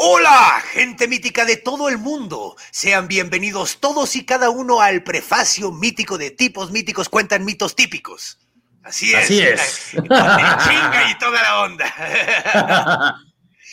Hola, gente mítica de todo el mundo. Sean bienvenidos todos y cada uno al prefacio mítico de tipos míticos cuentan mitos típicos. Así es. Así es. Con el chinga y toda la onda.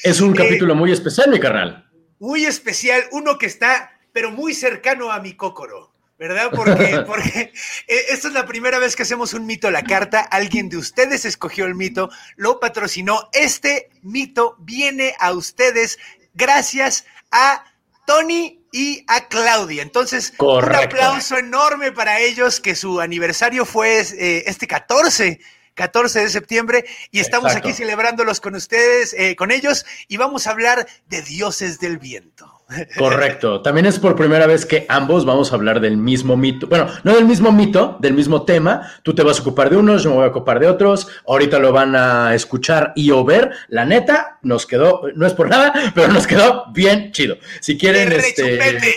Es un Eh, capítulo muy especial, mi carnal. Muy especial, uno que está, pero muy cercano a mi cócoro. ¿Verdad? Porque, porque eh, esta es la primera vez que hacemos un mito a la carta. Alguien de ustedes escogió el mito, lo patrocinó. Este mito viene a ustedes gracias a Tony y a Claudia. Entonces, Correcto. un aplauso enorme para ellos, que su aniversario fue eh, este 14. 14 de septiembre y estamos Exacto. aquí celebrándolos con ustedes, eh, con ellos y vamos a hablar de dioses del viento. Correcto. También es por primera vez que ambos vamos a hablar del mismo mito. Bueno, no del mismo mito, del mismo tema. Tú te vas a ocupar de unos, yo me voy a ocupar de otros. Ahorita lo van a escuchar y o ver. La neta, nos quedó, no es por nada, pero nos quedó bien chido. Si quieren, este. rechupete.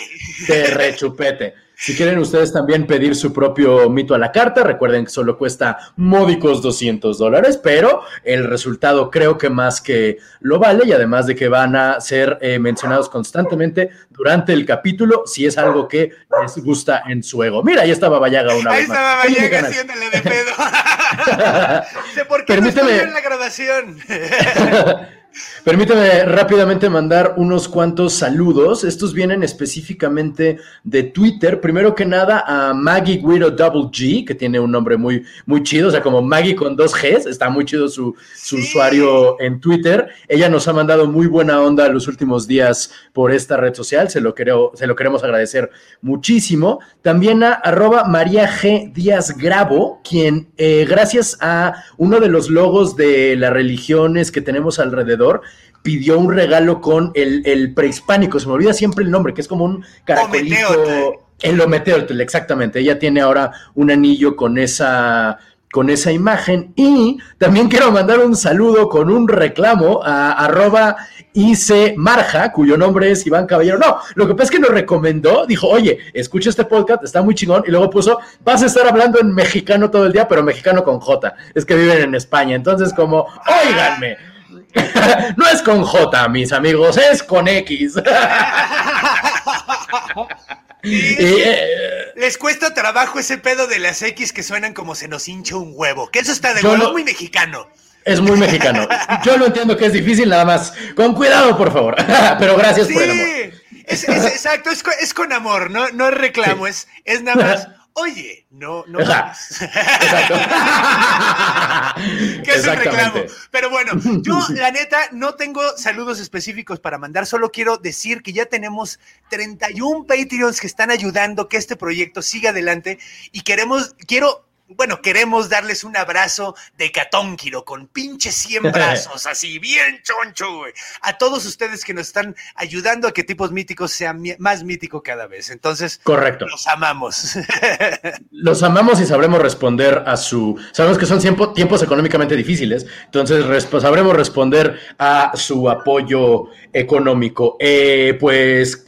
De rechupete. Si quieren ustedes también pedir su propio mito a la carta, recuerden que solo cuesta módicos 200 dólares, pero el resultado creo que más que lo vale y además de que van a ser eh, mencionados constantemente durante el capítulo si es algo que les gusta en su ego. Mira, ahí estaba Bayaga una Ahí vez más. estaba Vallaga haciéndole de pedo. Sé por qué Permíteme. no en la grabación. Permíteme rápidamente mandar unos cuantos saludos. Estos vienen específicamente de Twitter. Primero que nada a Maggie Guido Double G, que tiene un nombre muy, muy chido, o sea, como Maggie con dos Gs. Está muy chido su, su Sí. usuario en Twitter. Ella nos ha mandado muy buena onda los últimos días por esta red social. Se lo, creo, se lo queremos agradecer muchísimo. También a arroba María G. Díaz Grabo, quien eh, gracias a uno de los logos de las religiones que tenemos alrededor, pidió un regalo con el, el prehispánico. Se me olvida siempre el nombre, que es como un caracolito. Ometeotl. El Ometeotl, exactamente. Ella tiene ahora un anillo con esa con esa imagen y también quiero mandar un saludo con un reclamo a arroba IC Marja, cuyo nombre es Iván Caballero. No, lo que pasa es que nos recomendó, dijo, oye, escucha este podcast, está muy chingón, y luego puso, vas a estar hablando en mexicano todo el día, pero mexicano con J, es que viven en España, entonces como, óiganme, no es con J, mis amigos, es con X. Sí, eh, Les cuesta trabajo ese pedo de las X que suenan como se nos hincha un huevo. Que eso está de huevo no- muy mexicano. es muy mexicano. Yo lo entiendo que es difícil, nada más. Con cuidado, por favor. Pero gracias Sí, por el amor. es, es- exacto, es, co- es con amor, no, no reclamo, es, es nada más. Oye, no, no. Que es un reclamo. Pero bueno, yo la neta no tengo saludos específicos para mandar, solo quiero decir que ya tenemos 31 Patreons que están ayudando que este proyecto siga adelante y queremos, quiero, bueno, queremos darles un abrazo de catónquiro con pinches 100 brazos, así, bien choncho, güey. A todos ustedes que nos están ayudando a que tipos míticos sean mi- más mítico cada vez. Entonces, Correcto. los amamos. Los amamos y sabremos responder a su. Sabemos que son tiempo- tiempos económicamente difíciles, entonces resp- sabremos responder a su apoyo económico. Eh, pues,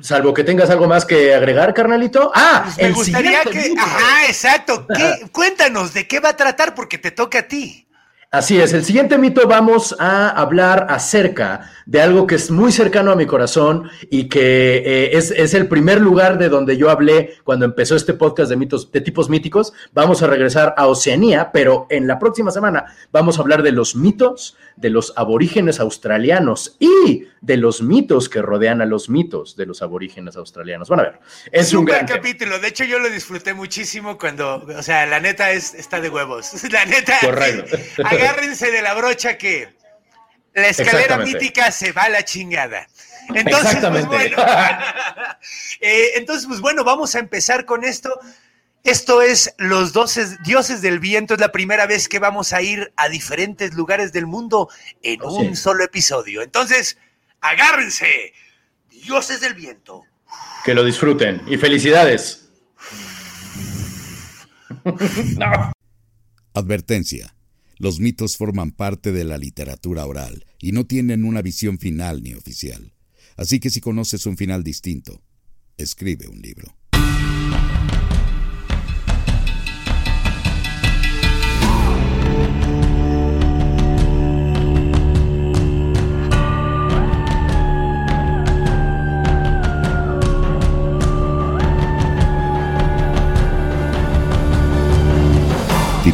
salvo que tengas algo más que agregar, carnalito. Ah, Pues me el gustaría que. Ajá, exacto. ¿Qué- Cuéntanos de qué va a tratar porque te toca a ti. Así es, el siguiente mito vamos a hablar acerca de algo que es muy cercano a mi corazón y que eh, es, es el primer lugar de donde yo hablé cuando empezó este podcast de mitos, de tipos míticos. Vamos a regresar a Oceanía, pero en la próxima semana vamos a hablar de los mitos de los aborígenes australianos y de los mitos que rodean a los mitos de los aborígenes australianos. Van a ver, es un gran tema. capítulo. De hecho, yo lo disfruté muchísimo cuando. O sea, la neta es, está de huevos. La neta. Correcto. Agárrense de la brocha que la escalera mítica se va a la chingada. Entonces, pues Exactamente. bueno. Eh, entonces, pues bueno, vamos a empezar con esto. Esto es Los Doces, Dioses del Viento. Es la primera vez que vamos a ir a diferentes lugares del mundo en Oh, un sí. solo episodio. Entonces, agárrense, Dioses del Viento. Que lo disfruten y felicidades. No. Advertencia. Los mitos forman parte de la literatura oral y no tienen una visión final ni oficial. Así que si conoces un final distinto, escribe un libro.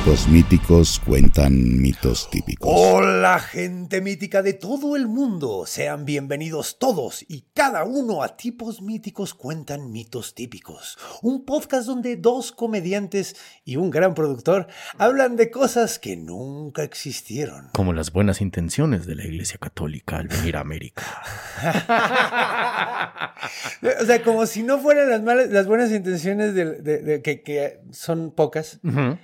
Tipos míticos cuentan mitos típicos. Hola gente mítica de todo el mundo, sean bienvenidos todos y cada uno a Tipos Míticos Cuentan Mitos Típicos, un podcast donde dos comediantes y un gran productor hablan de cosas que nunca existieron. Como las buenas intenciones de la Iglesia Católica al venir a América. O sea, como si no fueran las, malas, las buenas intenciones de, de- que, que son pocas, Ujú.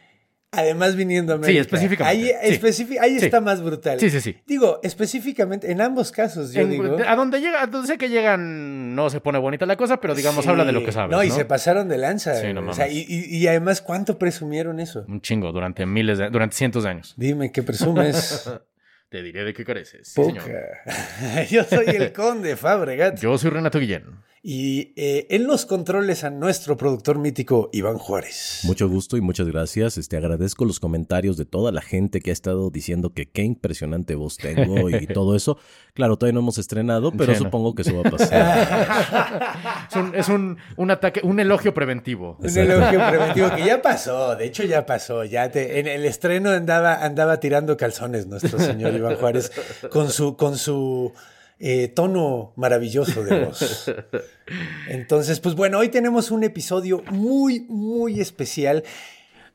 Además viniendo a Sí, América. específicamente, Ahí, sí. especifi- ahí Sí. está más brutal. Sí, sí, sí. Digo, específicamente, en ambos casos, yo En- digo... a donde llega, a donde sé que llegan, no se pone bonita la cosa, pero digamos, habla de lo que sabes. No, No, y se pasaron de lanza. Sí, no o sea, y, mames. y- y además, ¿cuánto presumieron eso? Un chingo, durante miles de, durante cientos de años. Dime, ¿qué presumes? Te diré de qué careces. Sí, señor. Poca. Yo soy el conde Fabregat. Yo soy Renato Guillén. Y eh, en los controles a nuestro productor mítico, Iván Juárez. Mucho gusto y muchas gracias. Este, agradezco los comentarios de toda la gente que ha estado diciendo que qué impresionante voz tengo y todo eso. Claro, todavía no hemos estrenado, pero Sí, no. supongo que eso va a pasar. Es un, es un, un ataque, un elogio preventivo. Un elogio preventivo que ya pasó, de hecho ya pasó, ya te- en el estreno andaba, andaba tirando calzones nuestro señor Iván Juárez con su, con su eh, tono maravilloso de voz. Entonces, pues bueno, hoy tenemos un episodio muy, muy especial.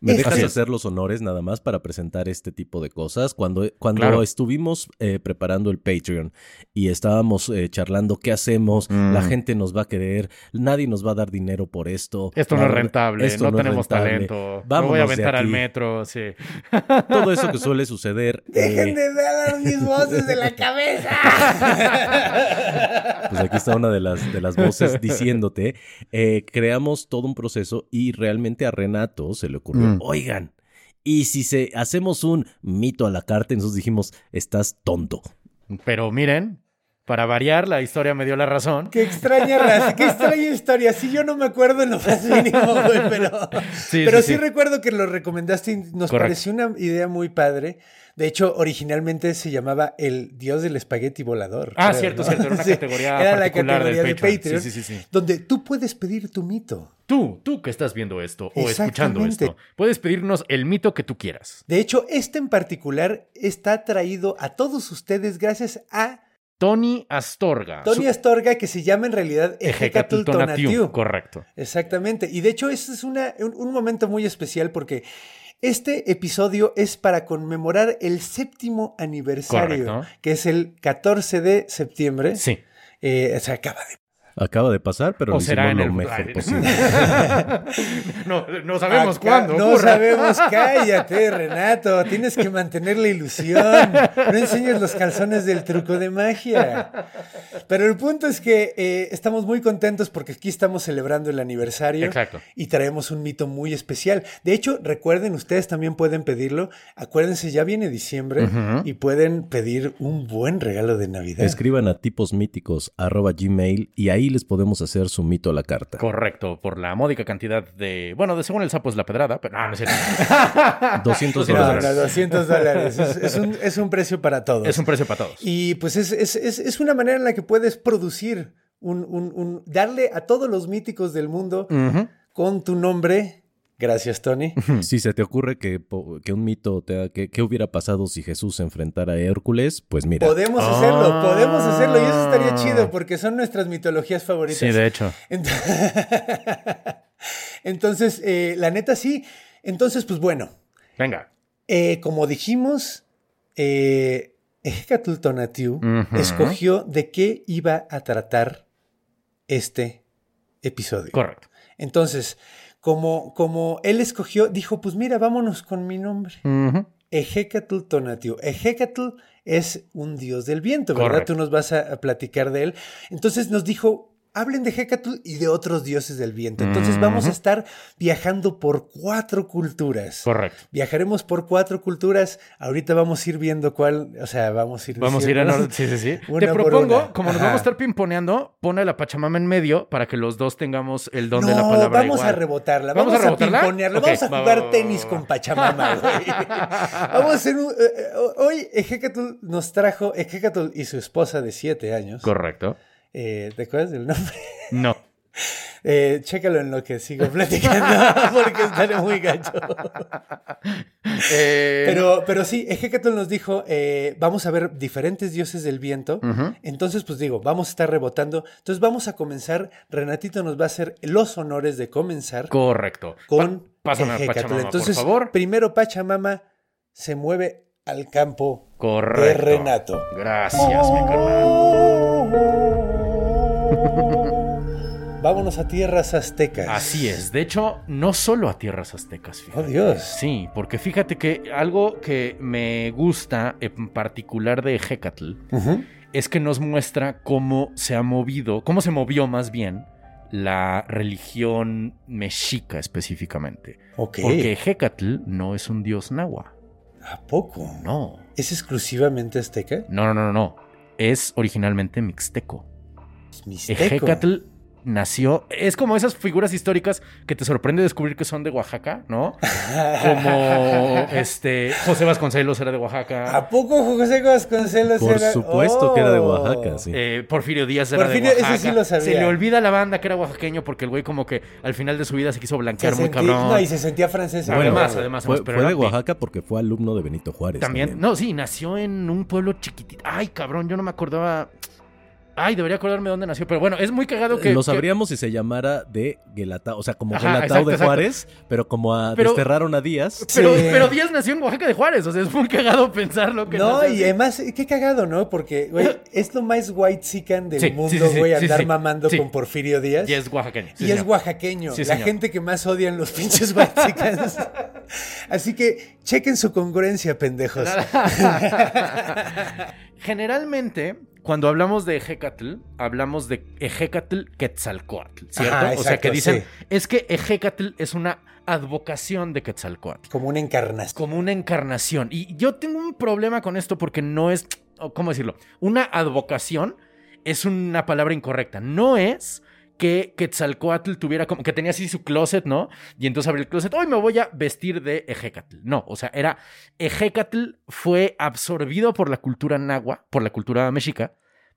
¿Me dejas hacer los honores nada más para presentar este tipo de cosas? Cuando, cuando Claro. estuvimos eh, preparando el Patreon y estábamos eh, charlando qué hacemos, Mm. la gente nos va a querer, nadie nos va a dar dinero por esto. Esto no es rentable, esto no, tenemos rentable. talento. Me voy a Vámonos aventar al metro, sí. Todo eso que suele suceder. Dejen eh, de dar mis voces de la cabeza. Pues aquí está una de las, de las voces diciéndote, eh, creamos todo un proceso y realmente a Renato se le ocurrió, Mm. Oigan, y si se, hacemos un mito a la carta, entonces dijimos, estás tonto. Pero miren, para variar, la historia me dio la razón. Qué extraña raza, qué extraña historia. Sí, yo no me acuerdo en lo más mínimo, güey, pero, Sí, pero sí, sí, sí. recuerdo que lo recomendaste y nos Correcto. pareció una idea muy padre. De hecho, originalmente se llamaba el dios del espagueti volador. Ah, creo, cierto, ¿no? cierto, era una categoría Era la categoría de Patreon. Patreon, Sí, sí, sí, sí. donde tú puedes pedir tu mito. Tú, tú que estás viendo esto o escuchando esto, puedes pedirnos el mito que tú quieras. De hecho, este en particular está traído a todos ustedes gracias a Tony Astorga. Tony Astorga, que se llama en realidad Ejecatl Ejecatl Tonatiu. Tonatiu. Correcto. Exactamente. Y de hecho, este es una, un, un momento muy especial porque este episodio es para conmemorar el séptimo aniversario, Correcto. que es el 14 de septiembre. Sí. Eh, se acaba de. Acaba de pasar, pero o lo será hicimos en lo el mejor posible. no, no sabemos Acá- cuándo. No ocurra. sabemos, cállate, Renato. Tienes que mantener la ilusión. No enseñes los calzones del truco de magia. Pero el punto es que eh, estamos muy contentos porque aquí estamos celebrando el aniversario. Exacto. Y traemos un mito muy especial. De hecho, recuerden, ustedes también pueden pedirlo. Acuérdense, ya viene diciembre Ujú. y pueden pedir un buen regalo de Navidad. Escriban a tiposmíticos arroba gmail y ahí les podemos hacer su mito a la carta. Correcto, por la módica cantidad de. Bueno, de según el sapo es la pedrada, pero no, no es cierto. 200 No, dólares. no, 200 dólares. Es, es un, es un precio para todos. Es un precio para todos. Y pues es, es- una manera en la que puedes producir un, un- un- darle a todos los míticos del mundo con tu nombre. Gracias, Tony. Si se te ocurre que, un mito te que, que hubiera pasado si Jesús se enfrentara a Hércules, pues mira. Podemos Ah. hacerlo, podemos hacerlo. Y eso estaría chido porque son nuestras mitologías favoritas. Sí, de hecho. Ent- Entonces, eh, la neta sí. Entonces, pues bueno, Venga. eh, como dijimos, eh, Tonatiuh escogió de qué iba a tratar este episodio. Correcto. Entonces, como, como él escogió, dijo, pues mira, vámonos con mi nombre. Ujú. Ejecatl Tonatiuh. Ejecatl es un dios del viento, ¿verdad? Tú nos vas a, a platicar de él. Entonces nos dijo, hablen de Ejecatl y de otros dioses del viento. Entonces vamos a estar viajando por cuatro culturas. Correcto. Viajaremos por cuatro culturas. Ahorita vamos a ir viendo cuál, o sea, vamos a ir Vamos a ir diciéndonos orden. Sí, sí, sí. Te propongo, como nos Ajá. vamos a estar pimponeando, pon a la Pachamama en medio para que los dos tengamos el don no, de la palabra. vamos igual. a rebotarla, ¿Vamos vamos, a a, rebotarla? pimponearla, Ok, vamos a jugar va, tenis va, con. Pachamama, güey. vamos a hacer un... eh, eh, hoy Ejecatl nos trajo, Ejecatl y su esposa de siete años. Correcto. Eh, ¿Te acuerdas del nombre? No. Eh, chécalo en lo que sigo platicando, porque estaré muy gacho. Eh, Pero, pero sí, Ejecatl nos dijo, eh, vamos a ver diferentes dioses del viento. Entonces, pues digo, vamos a estar rebotando. Entonces vamos a comenzar. Renatito nos va a hacer los honores de comenzar Correcto. con Pa- Pásame a. Pachamama, Entonces, por favor. primero Pachamama se mueve al campo Correcto. de Renato. Gracias, mi carnal. Vámonos a tierras aztecas. Así es. De hecho, no solo a tierras aztecas. Fíjate. Oh, Dios. Sí, porque fíjate que algo que me gusta en particular de Hecatl es que nos muestra cómo se ha movido, cómo se movió más bien la religión mexica específicamente. Ok. Porque Hecatl no es un dios náhuatl. ¿A poco? No. ¿Es exclusivamente azteca? No, no, no, no. Es originalmente mixteco. Mixteco. Ejecatl nació. Es como esas figuras históricas que te sorprende descubrir que son de Oaxaca, ¿no? Como este José Vasconcelos era de Oaxaca. ¿A poco José Vasconcelos Por era? supuesto que era de Oh. Oaxaca, sí. eh, Porfirio Díaz era Porfirio, de ese Oaxaca. sí lo sabía. Se le olvida a la banda que era oaxaqueño porque el güey como que al final de su vida se quiso Se blanquear muy sentí- cabrón. No, y se sentía francés. Bueno, además, además, Fue, pero fue de Oaxaca porque fue alumno de Benito Juárez. También, También, no, sí, nació en un pueblo chiquitito. Ay, cabrón, yo no me acordaba. Ay, debería acordarme dónde nació, pero bueno, es muy cagado que. Lo que- sabríamos si se llamara de Guelatao, o sea, como Ajá, Guelatao exacto, de exacto. Juárez, pero como a Pero- desterraron a Díaz. Pero, Sí. pero Díaz nació en Oaxaca de Juárez, o sea, es muy cagado pensarlo que No, nació y además, qué cagado, ¿no? Porque, güey, es lo más white sican del Sí, mundo, sí, sí, güey, sí, andar sí. mamando Sí. con Porfirio Díaz. Y es oaxaqueño. sí, y es oaxaqueño, Sí, la señor. gente que más odian los pinches white chicans. Así que chequen su congruencia, pendejos. Generalmente, cuando hablamos de Ejecatl, hablamos de Ejecatl Quetzalcoatl, ¿cierto? Ajá, o sea, que dicen, sí. es que Ejecatl es una advocación de Quetzalcoatl. Como una encarnación. como una encarnación. Y yo tengo un problema con esto porque no es, ¿cómo decirlo? Una advocación es una palabra incorrecta. No es que Quetzalcoatl tuviera como que tenía así su closet, ¿no? Y entonces abrió el closet, hoy me voy a vestir de Ejecatl. No, o sea, era Ejecatl fue absorbido por la cultura nahua, por la cultura mexica,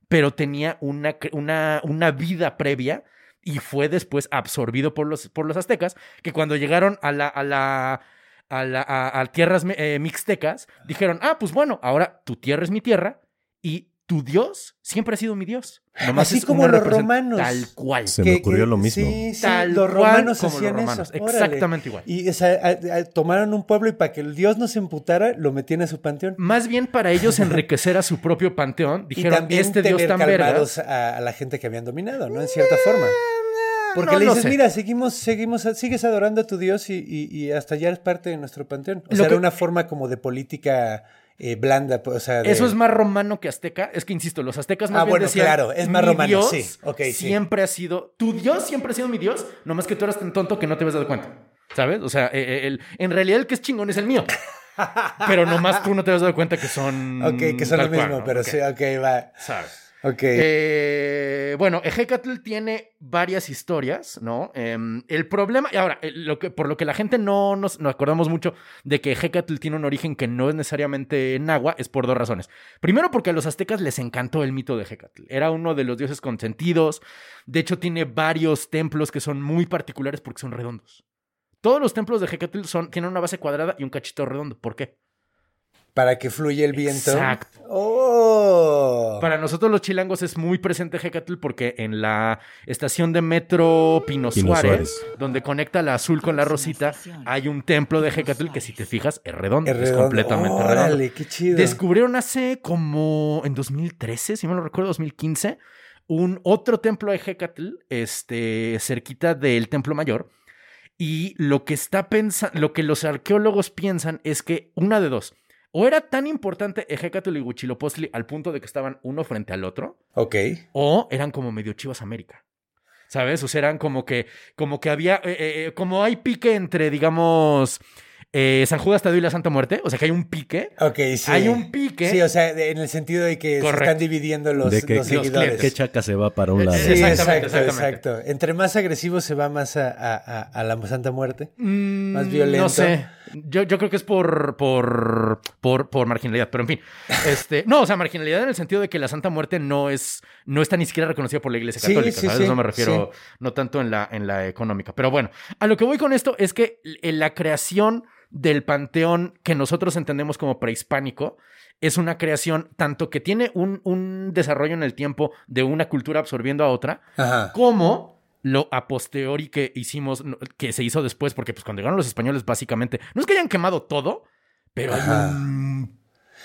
pero tenía una, una, una vida previa y fue después absorbido por los, por los aztecas, que cuando llegaron a la, a la, a, la- a- tierras eh, mixtecas, dijeron, ah, pues bueno, ahora tu tierra es mi tierra y tu Dios siempre ha sido mi Dios. Nomás Así es como los romanos. Tal cual. Se me ocurrió lo mismo. Sí, sí, Tal los cual romanos como los hacían romanos, eso. órale. exactamente igual. Y o sea, a- a- tomaron un pueblo y para que el dios no se emputara, lo metían a su panteón. Más bien para ellos enriquecer a su propio panteón, y dijeron, también este Dios tan verga. a, a la gente que habían dominado, ¿no? En cierta forma. Porque no le dices, sé. mira, seguimos, seguimos, sigues adorando a tu Dios y, y- y hasta ya eres parte de nuestro panteón. O Lo sea, que- era una forma como de política eh, blanda, pues, o sea, de- Eso es más romano que azteca. Es que, insisto, los aztecas más Ah, bien bueno, decían, claro, es más "Mi romano, Dios sí, ok, sí. siempre ha sido... Tu Dios siempre ha sido mi Dios, nomás que tú eras tan tonto que no te habías dado cuenta. ¿Sabes? O sea, eh, eh, el- en realidad el que es chingón es el mío. Pero nomás tú no te habías dado cuenta que son... Ok, que son lo cual, mismo, ¿no? pero sí, ok, va. ¿Sabes? Ok. Eh, bueno, Ejecatl tiene varias historias, ¿no? Em, el problema, y ahora, eh, lo que, por lo que la gente no nos, nos acordamos mucho de que Ejecatl tiene un origen que no es necesariamente náhuatl, es por dos razones. Primero, porque a los aztecas les encantó el mito de Ejecatl. Era uno de los dioses consentidos. De hecho, tiene varios templos que son muy particulares porque son redondos. Todos los templos de Ejecatl son, tienen una base cuadrada y un cachito redondo. ¿Por qué? Para que fluya el viento. Exacto. Oh. Para nosotros los chilangos es muy presente Hecatl porque en la estación de metro Pino Pino Suárez, Suárez. donde conecta la azul con la rosita, hay un templo de Hecatl que si te fijas es redondo, Es completamente Órale, redondo. qué chido. Descubrieron hace como en 2013, si me lo recuerdo, 2015, un otro templo de Hecatl, este, cerquita del Templo Mayor. Y lo que está pensando, lo que los arqueólogos piensan es que una de dos. O era tan importante Ejecatl y Huitzilopochtli al punto de que estaban uno frente al otro, Ok. o eran como medio Chivas América. ¿Sabes? O sea, eran como que, como que había, eh, eh, eh, como hay pique entre, digamos, eh, San Judas Tadeo y la Santa Muerte. O sea, que hay un pique. Ok, sí. Hay un pique. Sí, o sea, de- en el sentido de que se están dividiendo los, de que, los seguidores. que chaca se va para un lado. Sí, Exactamente, exacto, exactamente. exacto. Entre más agresivo se va más a, a- a- a la Santa Muerte. Mm, Más violento. No sé. Yo, yo creo que es por, por, por, por marginalidad, pero en fin. Este, no, o sea, marginalidad en el sentido de que la Santa Muerte no es, no está ni siquiera reconocida por la Iglesia Católica. sí, ¿sabes? sí, Eso me refiero, no tanto en la, en la económica. Pero bueno, a lo que voy con esto es que en la creación del panteón que nosotros entendemos como prehispánico es una creación tanto que tiene un, un desarrollo en el tiempo de una cultura absorbiendo a otra, Ajá. como lo a posteriori que hicimos, que se hizo después, porque pues cuando llegaron los españoles básicamente, no es que hayan quemado todo, pero hay un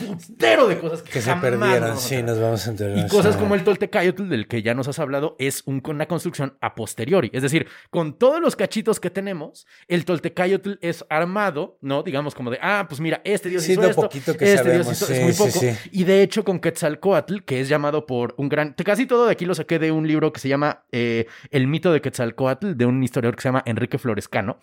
putero de cosas que, Que se perdieron. Sí, nos vamos a enterar. Y cosas como el Toltecayotl, del que ya nos has hablado, es un- una construcción a posteriori. Es decir, con todos los cachitos que tenemos, el Toltecayotl es armado, ¿no? Digamos como de, ah, pues mira, este dios Sí, hizo lo esto, poquito que este sabemos, dios hizo, sí, es muy poco. sí. Y de hecho, con Quetzalcoatl, que es llamado por un gran... Casi todo de aquí lo saqué de un libro que se llama eh, El mito de Quetzalcoatl, de un historiador que se llama Enrique Florescano,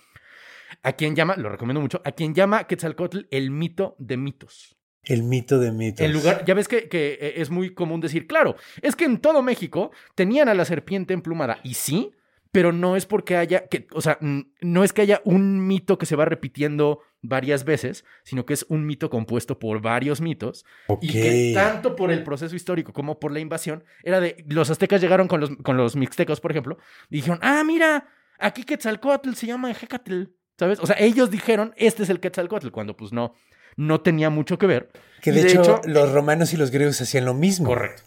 a quien llama, lo recomiendo mucho, a quien llama Quetzalcoatl el mito de mitos. El mito de mitos. En lugar, ya ves que, que, eh, es muy común decir, claro, es que en todo México tenían a la serpiente emplumada, y sí, pero no es porque haya, que, o sea, no es que haya un mito que se va repitiendo varias veces, sino que es un mito compuesto por varios mitos, y que tanto por el proceso histórico como por la invasión, era de, los aztecas llegaron con los, con los mixtecos, por ejemplo, y dijeron, ah, mira, aquí Quetzalcoatl se llama Ejecatl, ¿sabes? O sea, ellos dijeron, este es el Quetzalcoatl, cuando pues no, no tenía mucho que ver. Que de, hecho, los romanos y los griegos hacían lo mismo. Correcto.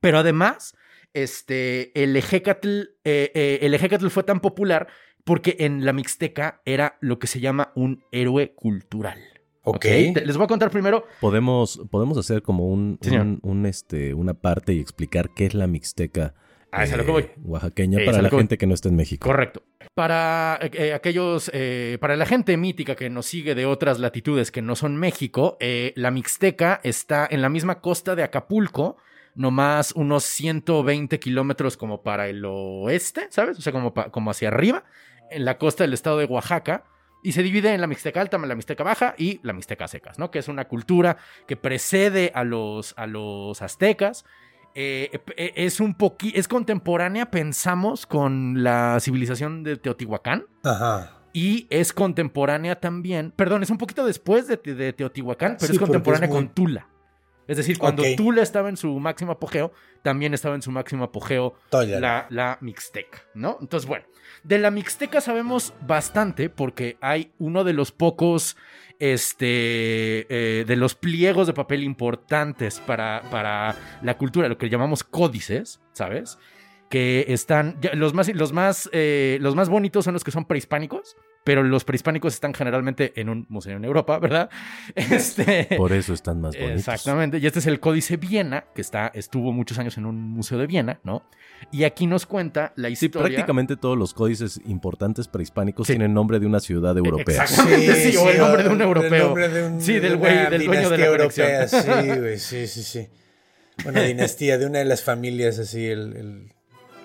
Pero además, este, el Ejecatl, eh, eh, el Ejecatl fue tan popular porque en la Mixteca era lo que se llama un héroe cultural. Ok. Te- Les voy a contar primero. Podemos, podemos hacer como un, un- un, este, una parte y explicar qué es la mixteca Ah, es a lo eh, que voy. oaxaqueña para la gente que no está en México. Correcto. Para eh, eh, aquellos, eh, para la gente mítica que nos sigue de otras latitudes que no son México, la Mixteca está en la misma costa de Acapulco, nomás unos 120 kilómetros como para el oeste, ¿sabes? O sea, como, pa- como hacia arriba, en la costa del estado de Oaxaca. Y se divide en la Mixteca Alta, la Mixteca Baja y la Mixteca Secas, ¿no? Que es una cultura que precede a los, a los aztecas. Eh, eh, es un poquito, es contemporánea, pensamos, con la civilización de Teotihuacán. Ajá. Y es contemporánea también, perdón, es un poquito después de, de Teotihuacán, pero Sí, es contemporánea es muy- con Tula. Es decir, cuando. Tula estaba en su máximo apogeo, también estaba en su máximo apogeo la, la Mixteca, ¿no? Entonces, bueno, de la Mixteca sabemos bastante porque hay uno de los pocos, este, eh, de los pliegos de papel importantes para, para la cultura, lo que llamamos códices, ¿sabes? Que están, los más, los más, eh, los más bonitos son los que son prehispánicos, pero los prehispánicos están generalmente en un museo en Europa, ¿verdad? Este, Por eso están más bonitos. Exactamente. Y este es el Códice Viena, que está, estuvo muchos años en un museo de Viena, ¿no? Y aquí nos cuenta la Sí, historia. prácticamente todos los códices importantes prehispánicos Sí. tienen nombre de una ciudad europea. Exactamente, sí, o el nombre de un europeo. El nombre de un, Sí, del de güey, del dueño de la europea. Sí, güey, sí, sí, sí. Una dinastía de una de las familias, así, el, el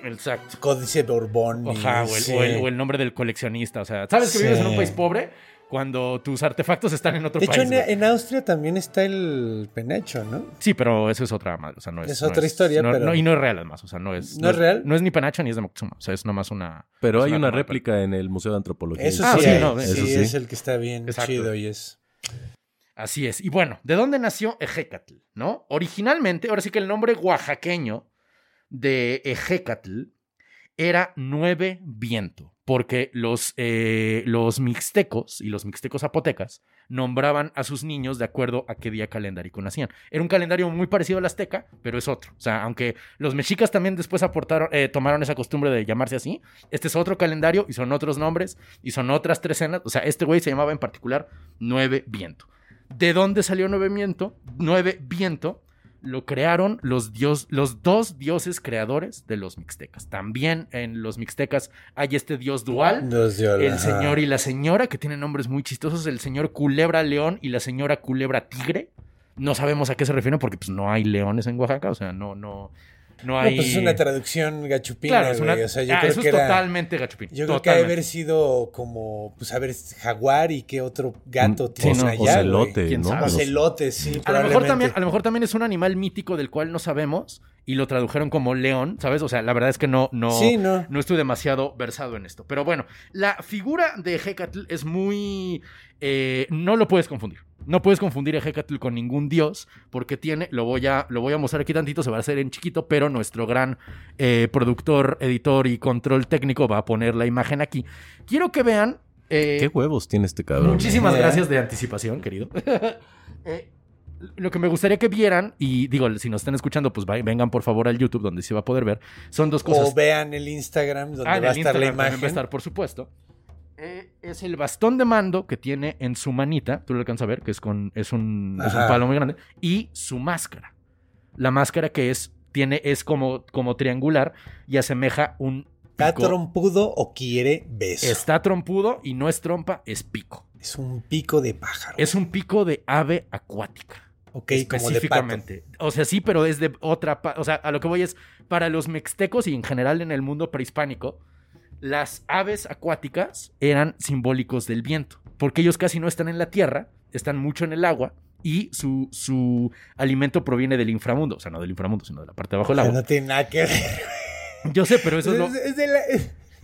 Exacto. códice Borbón. y- Ajá, o el, sí. o el- o el nombre del coleccionista. O sea, ¿sabes que vives en un país pobre cuando tus artefactos están en otro De hecho, país? en, Austria también está el penacho, ¿no? Sí, pero eso es otra madre. O sea, no es. Es no otra historia, no- pero- no- y no es real, además. O sea, no es. ¿No es real? No es ni Penacho ni es de Moctezuma. O sea, es nomás una. Pero hay una réplica en el Museo de Antropología. Eso Ah, sí, no, sí, eso sí. es el que está bien Exacto. chido y es... Así es. Y bueno, ¿de dónde nació Ejecatl? ¿No? Originalmente, ahora sí que el nombre oaxaqueño de Ejecatl era Nueve Viento, porque los, eh, los mixtecos y los mixtecos zapotecas nombraban a sus niños de acuerdo a qué día calendárico nacían. Era un calendario muy parecido al azteca, pero es otro. O sea, aunque los mexicas también después aportaron, eh, tomaron esa costumbre de llamarse así, este es otro calendario y son otros nombres y son otras trecenas. O sea, este güey se llamaba en particular Nueve Viento. ¿De dónde salió Nueve Viento? Nueve Viento lo crearon los, dios, los dos dioses creadores de los mixtecas. También en los mixtecas hay este dios dual, el señor y la señora, que tienen nombres muy chistosos, el señor culebra león y la señora culebra tigre. No sabemos a qué se refieren porque pues, no hay leones en Oaxaca, o sea, no, no, no No, hay... pues es una traducción gachupina, Claro, es una- güey. O sea, yo ah, creo eso que es era- totalmente gachupín. Yo creo que ha de totalmente. haber sido como, pues a ver, jaguar y qué otro gato Mm, tienen sí, no, allá. ocelote, güey. ¿Quién ¿no? sabe? Los- Ocelote, sí, A lo, mejor también, a lo mejor también es un animal mítico del cual no sabemos y lo tradujeron como león, ¿sabes? O sea, la verdad es que no, no, Sí, no. no estoy demasiado versado en esto. Pero bueno, la figura de Hecatl es muy... eh, no lo puedes confundir. No puedes confundir a Hecatl con ningún dios porque tiene, lo voy a, lo voy a mostrar aquí tantito, se va a hacer en chiquito, pero nuestro gran eh, productor, editor y control técnico va a poner la imagen aquí. Quiero que vean... eh, ¿Qué huevos tiene este cabrón? Muchísimas Ya. gracias de anticipación, querido. Eh, lo que me gustaría que vieran, y digo, si nos están escuchando, pues vengan por favor al YouTube donde se va a poder ver, son dos cosas. O vean el Instagram donde Ah, va a estar la Instagram imagen. va a estar, por supuesto. Eh, es el bastón de mando que tiene en su manita, tú lo alcanzas a ver, que es, con, es, un, es un palo muy grande, y su máscara. La máscara que es, tiene, es como, como triangular y asemeja un... ¿Está pico. trompudo o quiere beso? Está trompudo y no es trompa, es pico. Es un pico de pájaro. Es un pico de ave acuática. ok, como de pato. específicamente. O sea, sí, pero es de otra. O sea, a lo que voy es para los mixtecos y en general en el mundo prehispánico, las aves acuáticas eran simbólicos del viento, porque ellos casi no están en la tierra, están mucho en el agua y su, su alimento proviene del inframundo, o sea, no del inframundo, sino de la parte de abajo del O sea, agua. no tiene nada que ver. Yo sé, pero eso es lo, Es- de la-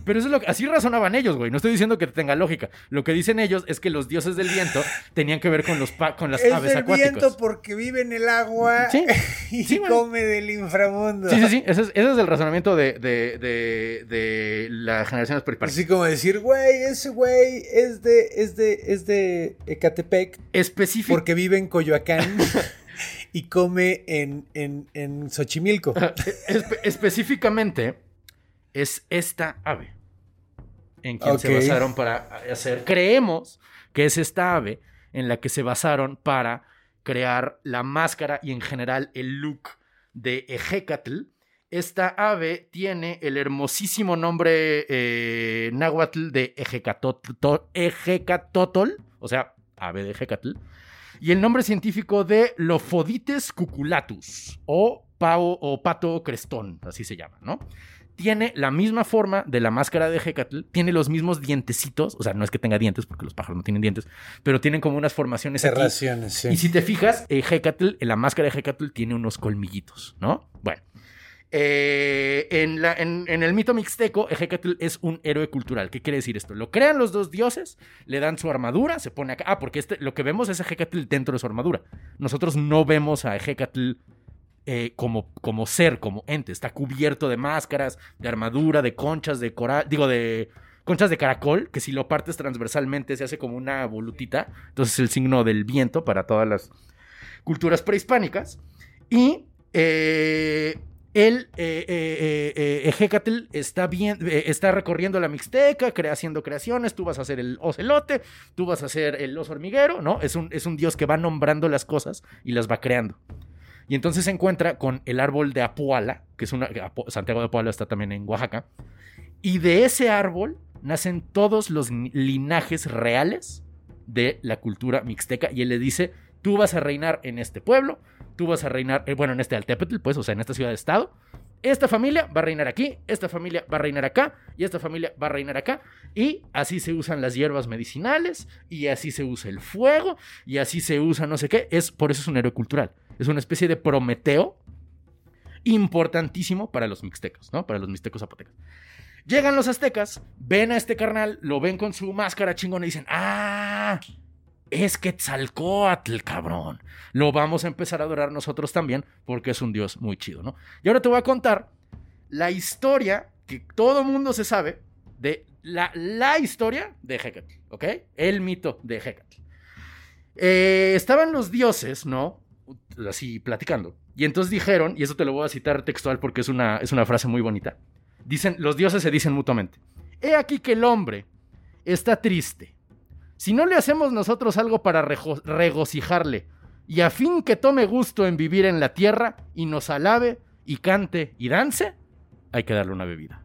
pero eso es lo que así razonaban ellos, güey. No estoy diciendo que tenga lógica. Lo que dicen ellos es que los dioses del viento tenían que ver con los pa- con las es aves del acuáticas. viento porque vive en el agua Sí, y sí, come del inframundo. Sí, sí, sí. Ese es, ese es el razonamiento de, de, de, de las generaciones prehispánicas. Así como decir, güey, ese güey es de, es de, es de Ecatepec Específico. porque vive en Coyoacán y come en, en, en Xochimilco. Espe- específicamente es esta ave en quien se basaron para hacer. Creemos que es esta ave en la que se basaron para crear la máscara y en general el look de Ejecatl. Esta ave tiene el hermosísimo nombre eh, náhuatl de Ejecatotl, Ejecatotl, o sea, ave de Ejecatl, y el nombre científico de Lophodictes cuculatus o pavo o pato crestón, así se llama, ¿no? Tiene la misma forma de la máscara de Hecatl, tiene los mismos dientecitos, o sea, no es que tenga dientes porque los pájaros no tienen dientes, pero tienen como unas formaciones aquí. Cerraciones, sí. Y si te fijas, eh, Hecatl, la máscara de Hecatl tiene unos colmillitos, ¿no? Bueno. Eh, en, la- en- en el mito mixteco, Hecatl es un héroe cultural. ¿Qué quiere decir esto? Lo crean los dos dioses, le dan su armadura, se pone acá. Ah, porque este, lo que vemos es a Hecatl dentro de su armadura. Nosotros no vemos a Hecatl eh, como, como ser, como ente. Está cubierto de máscaras, de armadura, de conchas, de coral, digo, de conchas de caracol, que si lo partes transversalmente se hace como una volutita. Entonces es el signo del viento para todas las culturas prehispánicas. Y eh, él, eh, eh, está, bien, está recorriendo la Mixteca, crea- haciendo creaciones. Tú vas a hacer el ocelote, tú vas a hacer el oso hormiguero, ¿no? Es un, es un dios que va nombrando las cosas y las va creando. Y entonces se encuentra con el árbol de Apuala, que es una. Santiago de Apuala está también en Oaxaca. Y de ese árbol nacen todos los linajes reales de la cultura mixteca. Y él le dice: Tú vas a reinar en este pueblo, tú vas a reinar, eh, bueno, en este Altepetl, pues, o sea, en esta ciudad de estado. Esta familia va a reinar aquí, esta familia va a reinar acá, y esta familia va a reinar acá. Y así se usan las hierbas medicinales, y así se usa el fuego, y así se usa no sé qué. Es, por eso es un héroe cultural. Es una especie de Prometeo importantísimo para los mixtecos, ¿no? Para los mixtecos zapotecas. Llegan los aztecas, ven a este carnal, lo ven con su máscara chingona y dicen, ah, es Quetzalcoatl, cabrón. Lo vamos a empezar a adorar nosotros también porque es un dios muy chido, ¿no? Y ahora te voy a contar la historia que todo mundo se sabe de la, historia de Hecatl, ¿ok? El mito de Hecatl. Eh, estaban los dioses, ¿no? Así platicando. Y entonces dijeron, y eso te lo voy a citar textual porque es una, es una frase muy bonita. Dicen, los dioses se dicen mutuamente. He aquí que el hombre está triste. Si no le hacemos nosotros algo para regocijarle, y a fin que tome gusto en vivir en la tierra y nos alabe y cante y dance, hay que darle una bebida.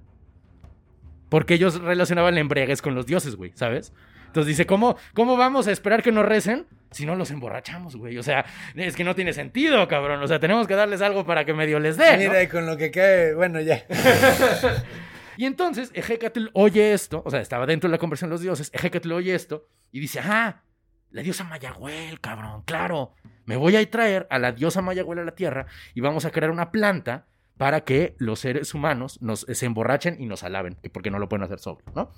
Porque ellos relacionaban la embriaguez con los dioses, güey, ¿sabes? Entonces dice, ¿cómo, ¿cómo vamos a esperar que nos recen si no los emborrachamos, güey? O sea, es que no tiene sentido, cabrón. O sea, tenemos que darles algo para que medio les dé. ¿no? Mira, y con lo que cae, bueno, ya. Y entonces Ejecatl oye esto, o sea, estaba dentro de la conversión de los dioses, Ejecatl oye esto y dice, ah, la diosa Mayagüel, cabrón, claro, me voy a traer a la diosa Mayagüel a la tierra y vamos a crear una planta para que los seres humanos nos, se emborrachen y nos alaben, porque no lo pueden hacer sobrio, ¿no?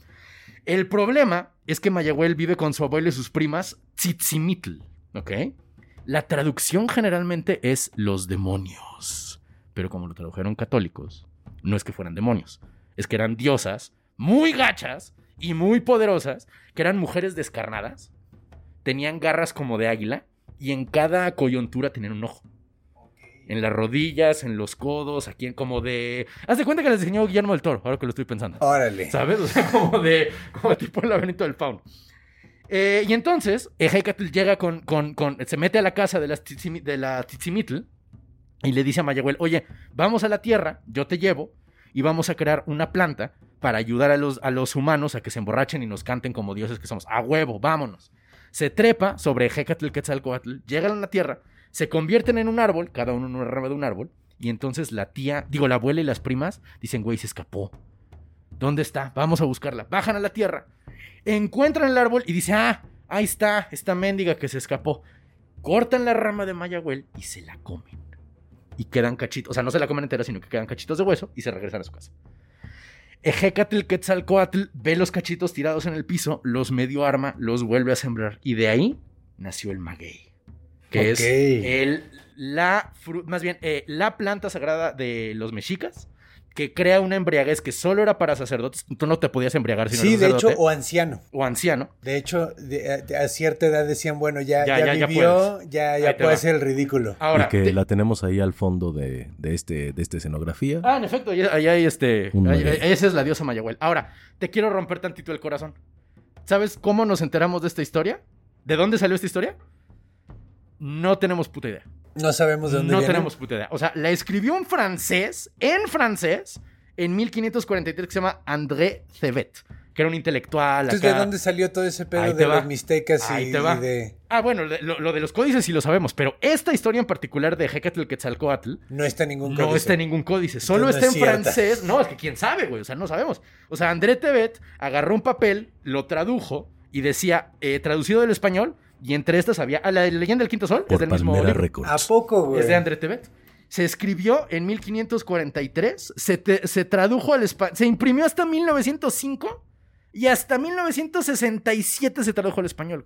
El problema es que Mayagüel vive con su abuelo y sus primas Tzitzimitl, ¿ok? La traducción generalmente es los demonios, pero como lo tradujeron católicos, no es que fueran demonios, es que eran diosas muy gachas y muy poderosas, que eran mujeres descarnadas, tenían garras como de águila y en cada coyuntura tenían un ojo. En las rodillas, en los codos, aquí en como de... Haz de cuenta que les diseñó Guillermo del Toro, ahora que lo estoy pensando. Órale. ¿Sabes? O sea, como de... Como tipo el laberinto del fauno. Eh, y entonces, Ejecatl llega con, con, con... Se mete a la casa de, las Tzitsimi- de la Tzitzimítl y le dice a Mayagüel, oye, vamos a la tierra, yo te llevo y vamos a crear una planta para ayudar a los, a los humanos a que se emborrachen y nos canten como dioses que somos. A huevo, vámonos. Se trepa sobre Hecatl Quetzalcoatl, llegan a la tierra, se convierten en un árbol, cada uno en una rama de un árbol, y entonces la tía, digo, la abuela y las primas dicen, güey, se escapó. ¿Dónde está? Vamos a buscarla. Bajan a la tierra, encuentran el árbol y dicen, ah, ahí está, esta mendiga que se escapó. Cortan la rama de Mayagüel y se la comen. Y quedan cachitos, o sea, no se la comen entera, sino que quedan cachitos de hueso y se regresan a su casa. Ejecatl Quetzalcoatl ve los cachitos tirados en el piso, los medio arma, los vuelve a sembrar. Y de ahí nació el maguey. Que es el, la, más bien, eh, la planta sagrada de los mexicas, que crea una embriaguez que solo era para sacerdotes. Tú no te podías embriagar si no Sí, eras de hecho, o anciano. o anciano. De hecho, de- de- a cierta edad decían, bueno, ya, Ya, ya, ya, ya vivió, ya, ya puede va. ser el ridículo. Ahora, y que te- la tenemos ahí al fondo de, de este, de esta escenografía. Ah, en efecto, ahí ahí hay este. Ahí- esa es la diosa Mayagüel. Ahora, te quiero romper tantito el corazón. ¿Sabes cómo nos enteramos de esta historia? ¿De dónde salió esta historia? No tenemos puta idea. No sabemos de dónde No viene. tenemos puta idea. O sea, la escribió un francés, en francés, en 1543, que se llama André Cebet, que era un intelectual. Entonces, acá. ¿de dónde salió todo ese pedo Ahí de los mixtecas y, de... Ah, bueno, lo, lo de los códices sí lo sabemos, pero esta historia en particular de Hecatl Quetzalcoatl No está en ningún no códice. está en ningún códice, solo Entonces está no en cierta. francés. No, es que quién sabe, güey, o sea, no sabemos. O sea, André Tebet agarró un papel, lo tradujo y decía, eh, traducido del español, y entre estas había, ah, la leyenda del quinto sol, es del mismo Palmera libro. Records. ¿A poco, güey? Es de André Tebet. Se escribió en 1543, se, te- se tradujo al español, se imprimió hasta 1905 y hasta 1967 se tradujo al español.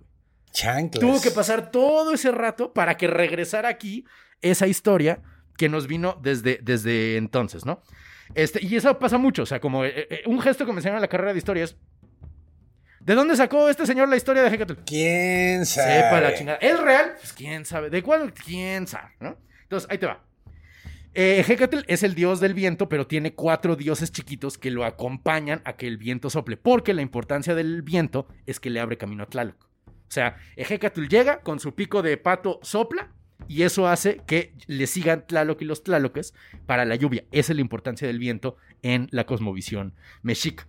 Chanclas. Tuvo que pasar todo ese rato para que regresara aquí esa historia que nos vino desde, desde entonces, ¿no? Este, y eso pasa mucho, o sea, como eh, eh, un gesto que me enseñaron en la carrera de historias. ¿De dónde sacó este señor la historia de Hecatl? ¿Quién sabe? Sepa la chingada. ¿Es real? Pues quién sabe. ¿De cuál? ¿Quién sabe? ¿no? Entonces, ahí te va. Eh, Hecatl es el dios del viento, pero tiene cuatro dioses chiquitos que lo acompañan a que el viento sople, porque la importancia del viento es que le abre camino a Tlaloc. O sea, Hecatl llega con su pico de pato, sopla, y eso hace que le sigan Tlaloc y los Tlaloques para la lluvia. Esa es la importancia del viento en la cosmovisión mexica.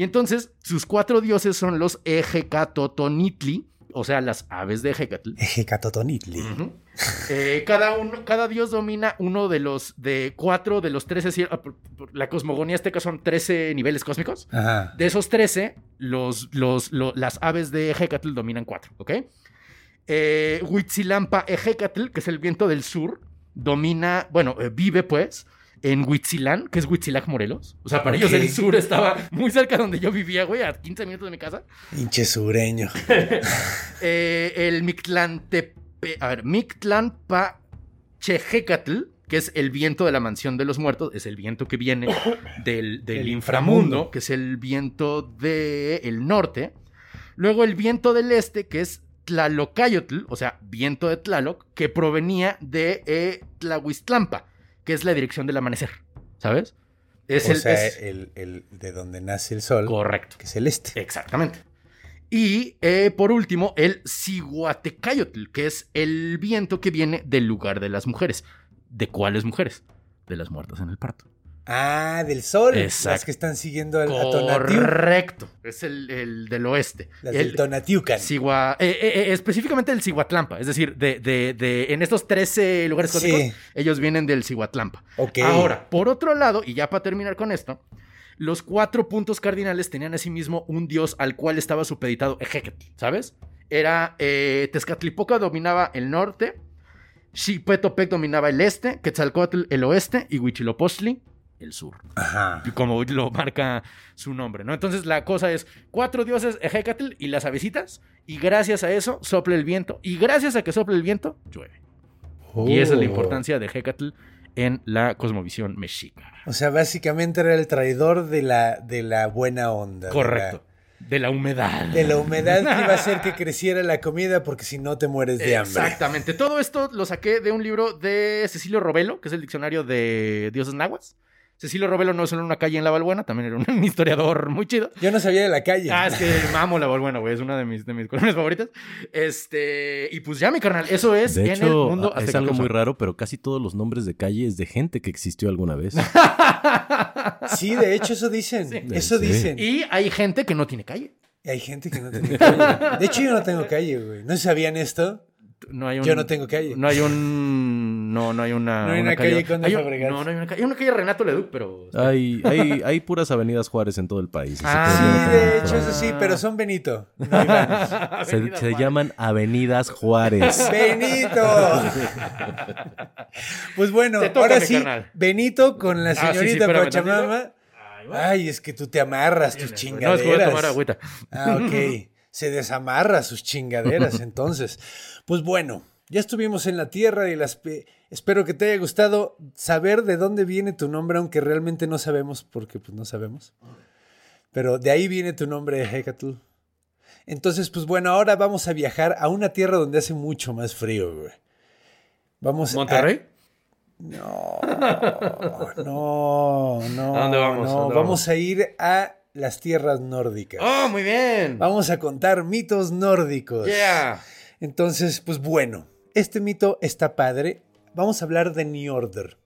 Y entonces, sus cuatro dioses son los Ejecatotonitli, o sea, las aves de Hecatl. Ejecatotonitli. Ujú. Eh, cada, uno, cada dios domina uno de los de cuatro de los 13. ciel- ah, La cosmogonía azteca son 13 niveles cósmicos. Ajá. De esos 13, los, los, lo- las aves de Hecatl dominan cuatro, ¿ok? Eh, Huitzilampa Ejecatl, que es el viento del sur, domina, bueno, eh, vive pues en Huitzilán, que es Huitzilac, Morelos. O sea, para ellos Ok. el sur estaba muy cerca de donde yo vivía, güey, a 15 minutos de mi casa. Hinche sureño. Eh, el Mictlantepe, a ver, Mictlanpachejecatl, que es el viento de la mansión de los muertos, es el viento que viene del, del El inframundo, inframundo. que es el viento del norte. Luego el viento del este, que es Tlalocayotl, o sea, viento de Tlaloc, que provenía de eh, Tlahuistlampa, que es la dirección del amanecer, ¿sabes? Es o el, sea, es- el, el de donde nace el sol, correcto. que es el este. Exactamente. Y eh, por último, el Cihuatecayotl, que es el viento que viene del lugar de las mujeres. ¿De cuáles mujeres? De las muertas en el parto. Ah, del sol. Exacto. Las que están siguiendo al Tonatiuh. Correcto. Es el, el del oeste. Las El- del Tonatiucan. Cigua- eh, eh, eh, específicamente del Cihuatlampa, es decir, de, de- de- en estos 13 lugares Sí. cósmicos, ellos vienen del Cihuatlampa. Ok. Ahora, por otro lado, y ya para terminar con esto, los cuatro puntos cardinales tenían asimismo un dios al cual estaba supeditado Ejecatl, ¿sabes? Era eh, Tezcatlipoca dominaba el norte, Xipetopec dominaba el este, Quetzalcoatl el oeste y Huitzilopochtli el sur Ajá. como lo marca su nombre, ¿no? Entonces la cosa es cuatro dioses Ejecatl y las avecitas, y gracias a eso sopla el viento, y gracias a que sopla el viento, llueve. Y esa es la Oh. importancia de Ejecatl en la cosmovisión mexica. O sea, básicamente era el traidor de la, de la buena onda. Correcto. De la humedad. De la, humedad que iba a hacer que creciera la comida porque si no te mueres de hambre. Exactamente. Todo esto lo saqué de un libro de Cecilio Robelo, que es el diccionario de dioses nahuas. Cecilio Robelo no es solo una calle en La Balbuena, también era un historiador muy chido. Yo no sabía de la calle. Ah, es que amo la Balbuena, güey. Es una de mis, de mis colonias favoritas. Este. Y pues ya, mi carnal. Eso es De en el hecho, mundo es algo muy raro, pero casi todos los nombres de calle es de gente que existió alguna vez. Sí, de hecho, eso dicen. Eso Sí. dicen. Y hay gente que no tiene calle. Y hay gente que no tiene calle. De hecho, yo no tengo calle, güey. ¿No sabían esto? No hay un, Yo no tengo calle. No hay un. No, no hay una. No hay una calle Conde hay un-. No, no hay una calle. Hay una calle Renato Leduc, pero. Hay, hay, hay puras avenidas Juárez en todo el país. Ah, Sí, no de hecho, eso sí, pero son Benito. No Iván. Se, Avenida se llaman Avenidas Juárez. ¡Benito! Pues bueno, toca, ahora sí, carnal. Benito con la Ah, sí, sí, señorita espérame Pachamama. Ay, es que tú te amarras tus No, chingaderas. es que voy a tomar agüita. Ah, ok. Se desamarra sus chingaderas, entonces. Pues bueno, ya estuvimos en la tierra y las... pe- Espero que te haya gustado saber de dónde viene tu nombre, aunque realmente no sabemos, porque pues no sabemos. Pero de ahí viene tu nombre, Hecatl. Entonces, pues bueno, ahora vamos a viajar a una tierra donde hace mucho más frío, güey. Vamos a- ¿Monterrey? no, no, no. ¿A dónde vamos? no. ¿A dónde vamos vamos? a ir a las tierras nórdicas. ¡Oh, muy bien! Vamos a contar mitos nórdicos. ¡Yeah! Entonces, pues bueno, este mito está padre. Vamos a hablar de Njordr.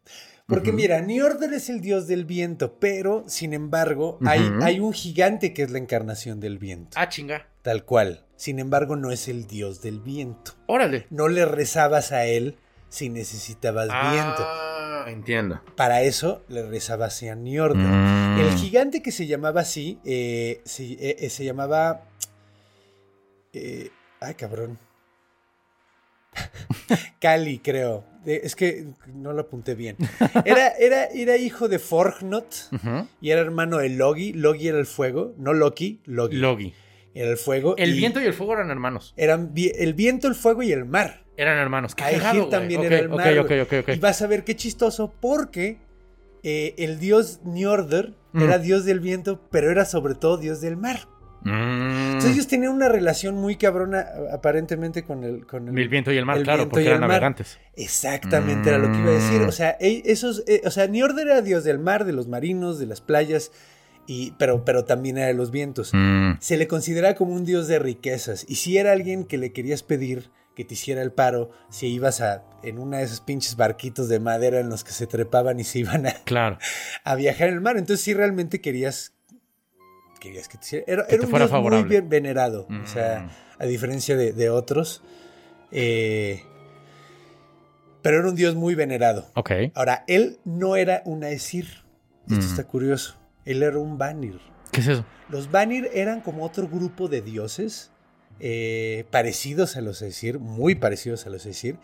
Porque mira, Njordr es el dios del viento, pero sin embargo, hay, un gigante que es la encarnación del viento, Ah, chinga. tal cual. Sin embargo, no es el dios del viento. Órale. No le rezabas a él si necesitabas viento. Ah, entiendo. Para eso le rezabas a Njordr. Mm. El gigante que se llamaba así, eh, se, eh, eh, se llamaba... eh, ay, cabrón. Cali, creo. Es que no lo apunté bien. Era, era, era hijo de Forgnot y era hermano de Logi. Logi era el fuego, no Loki, Logi. Logi. Era el fuego. El y viento y el fuego eran hermanos. Eran el viento, el fuego y el mar. Eran hermanos. Qué Aegir también era el mar. ok, güey. ok, ok. Y vas a ver qué chistoso porque eh, el dios Njordr Mm. era dios del viento, pero era sobre todo dios del mar. Mm. Entonces ellos tenían una relación muy cabrona aparentemente con el... Con El viento y el mar, claro, porque eran el navegantes. Exactamente, era lo que iba a decir. Mm. O sea, e- esos, eh, o sea, Njordr era dios del mar, de los marinos, de las playas, y, pero, pero también era de los vientos. Mm. Se le considera como un dios de riquezas. Y si era alguien que le querías pedir que te hiciera el paro, si ibas a en una de esos pinches barquitos de madera en los que se trepaban y se iban a, Claro. a viajar en el mar. Entonces sí realmente querías querías que te hiciera. Era, Que era te un fuera dios muy bien venerado. O sea, Mm. a diferencia de, de otros. eh, pero era un dios muy venerado. Ok. Ahora, él no era un Aesir. Esto Mm. está curioso. Él era un Vanir. ¿Qué es eso? Los Vanir eran como otro grupo de dioses eh, parecidos a los Aesir, muy parecidos a los Aesir.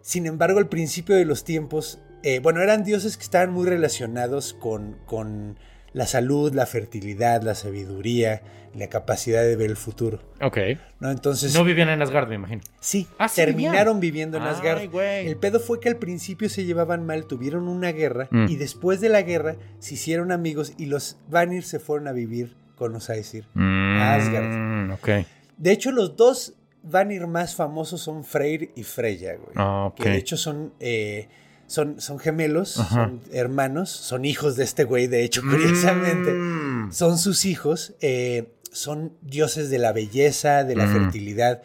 Sin embargo, al principio de los tiempos, eh, bueno, eran dioses que estaban muy relacionados con, con la salud, la fertilidad, la sabiduría, la capacidad de ver el futuro. Ok. ¿no? Entonces, No vivían en Asgard, me imagino. sí, Ah, sí terminaron vivían. viviendo en Ay, Asgard. güey. El pedo fue que al principio se llevaban mal, tuvieron una guerra Mm. y después de la guerra se hicieron amigos y los Vanir se fueron a vivir con los Aesir. Asgard. Mm, ok. De hecho, los dos Vanir más famosos son Freyr y Freya, güey. Ah, ok. Que de hecho son, eh, son, son gemelos, Ajá. son hermanos, son hijos de este güey, de hecho, curiosamente. Mm. Son sus hijos. eh, son dioses de la belleza, de la Mm. fertilidad.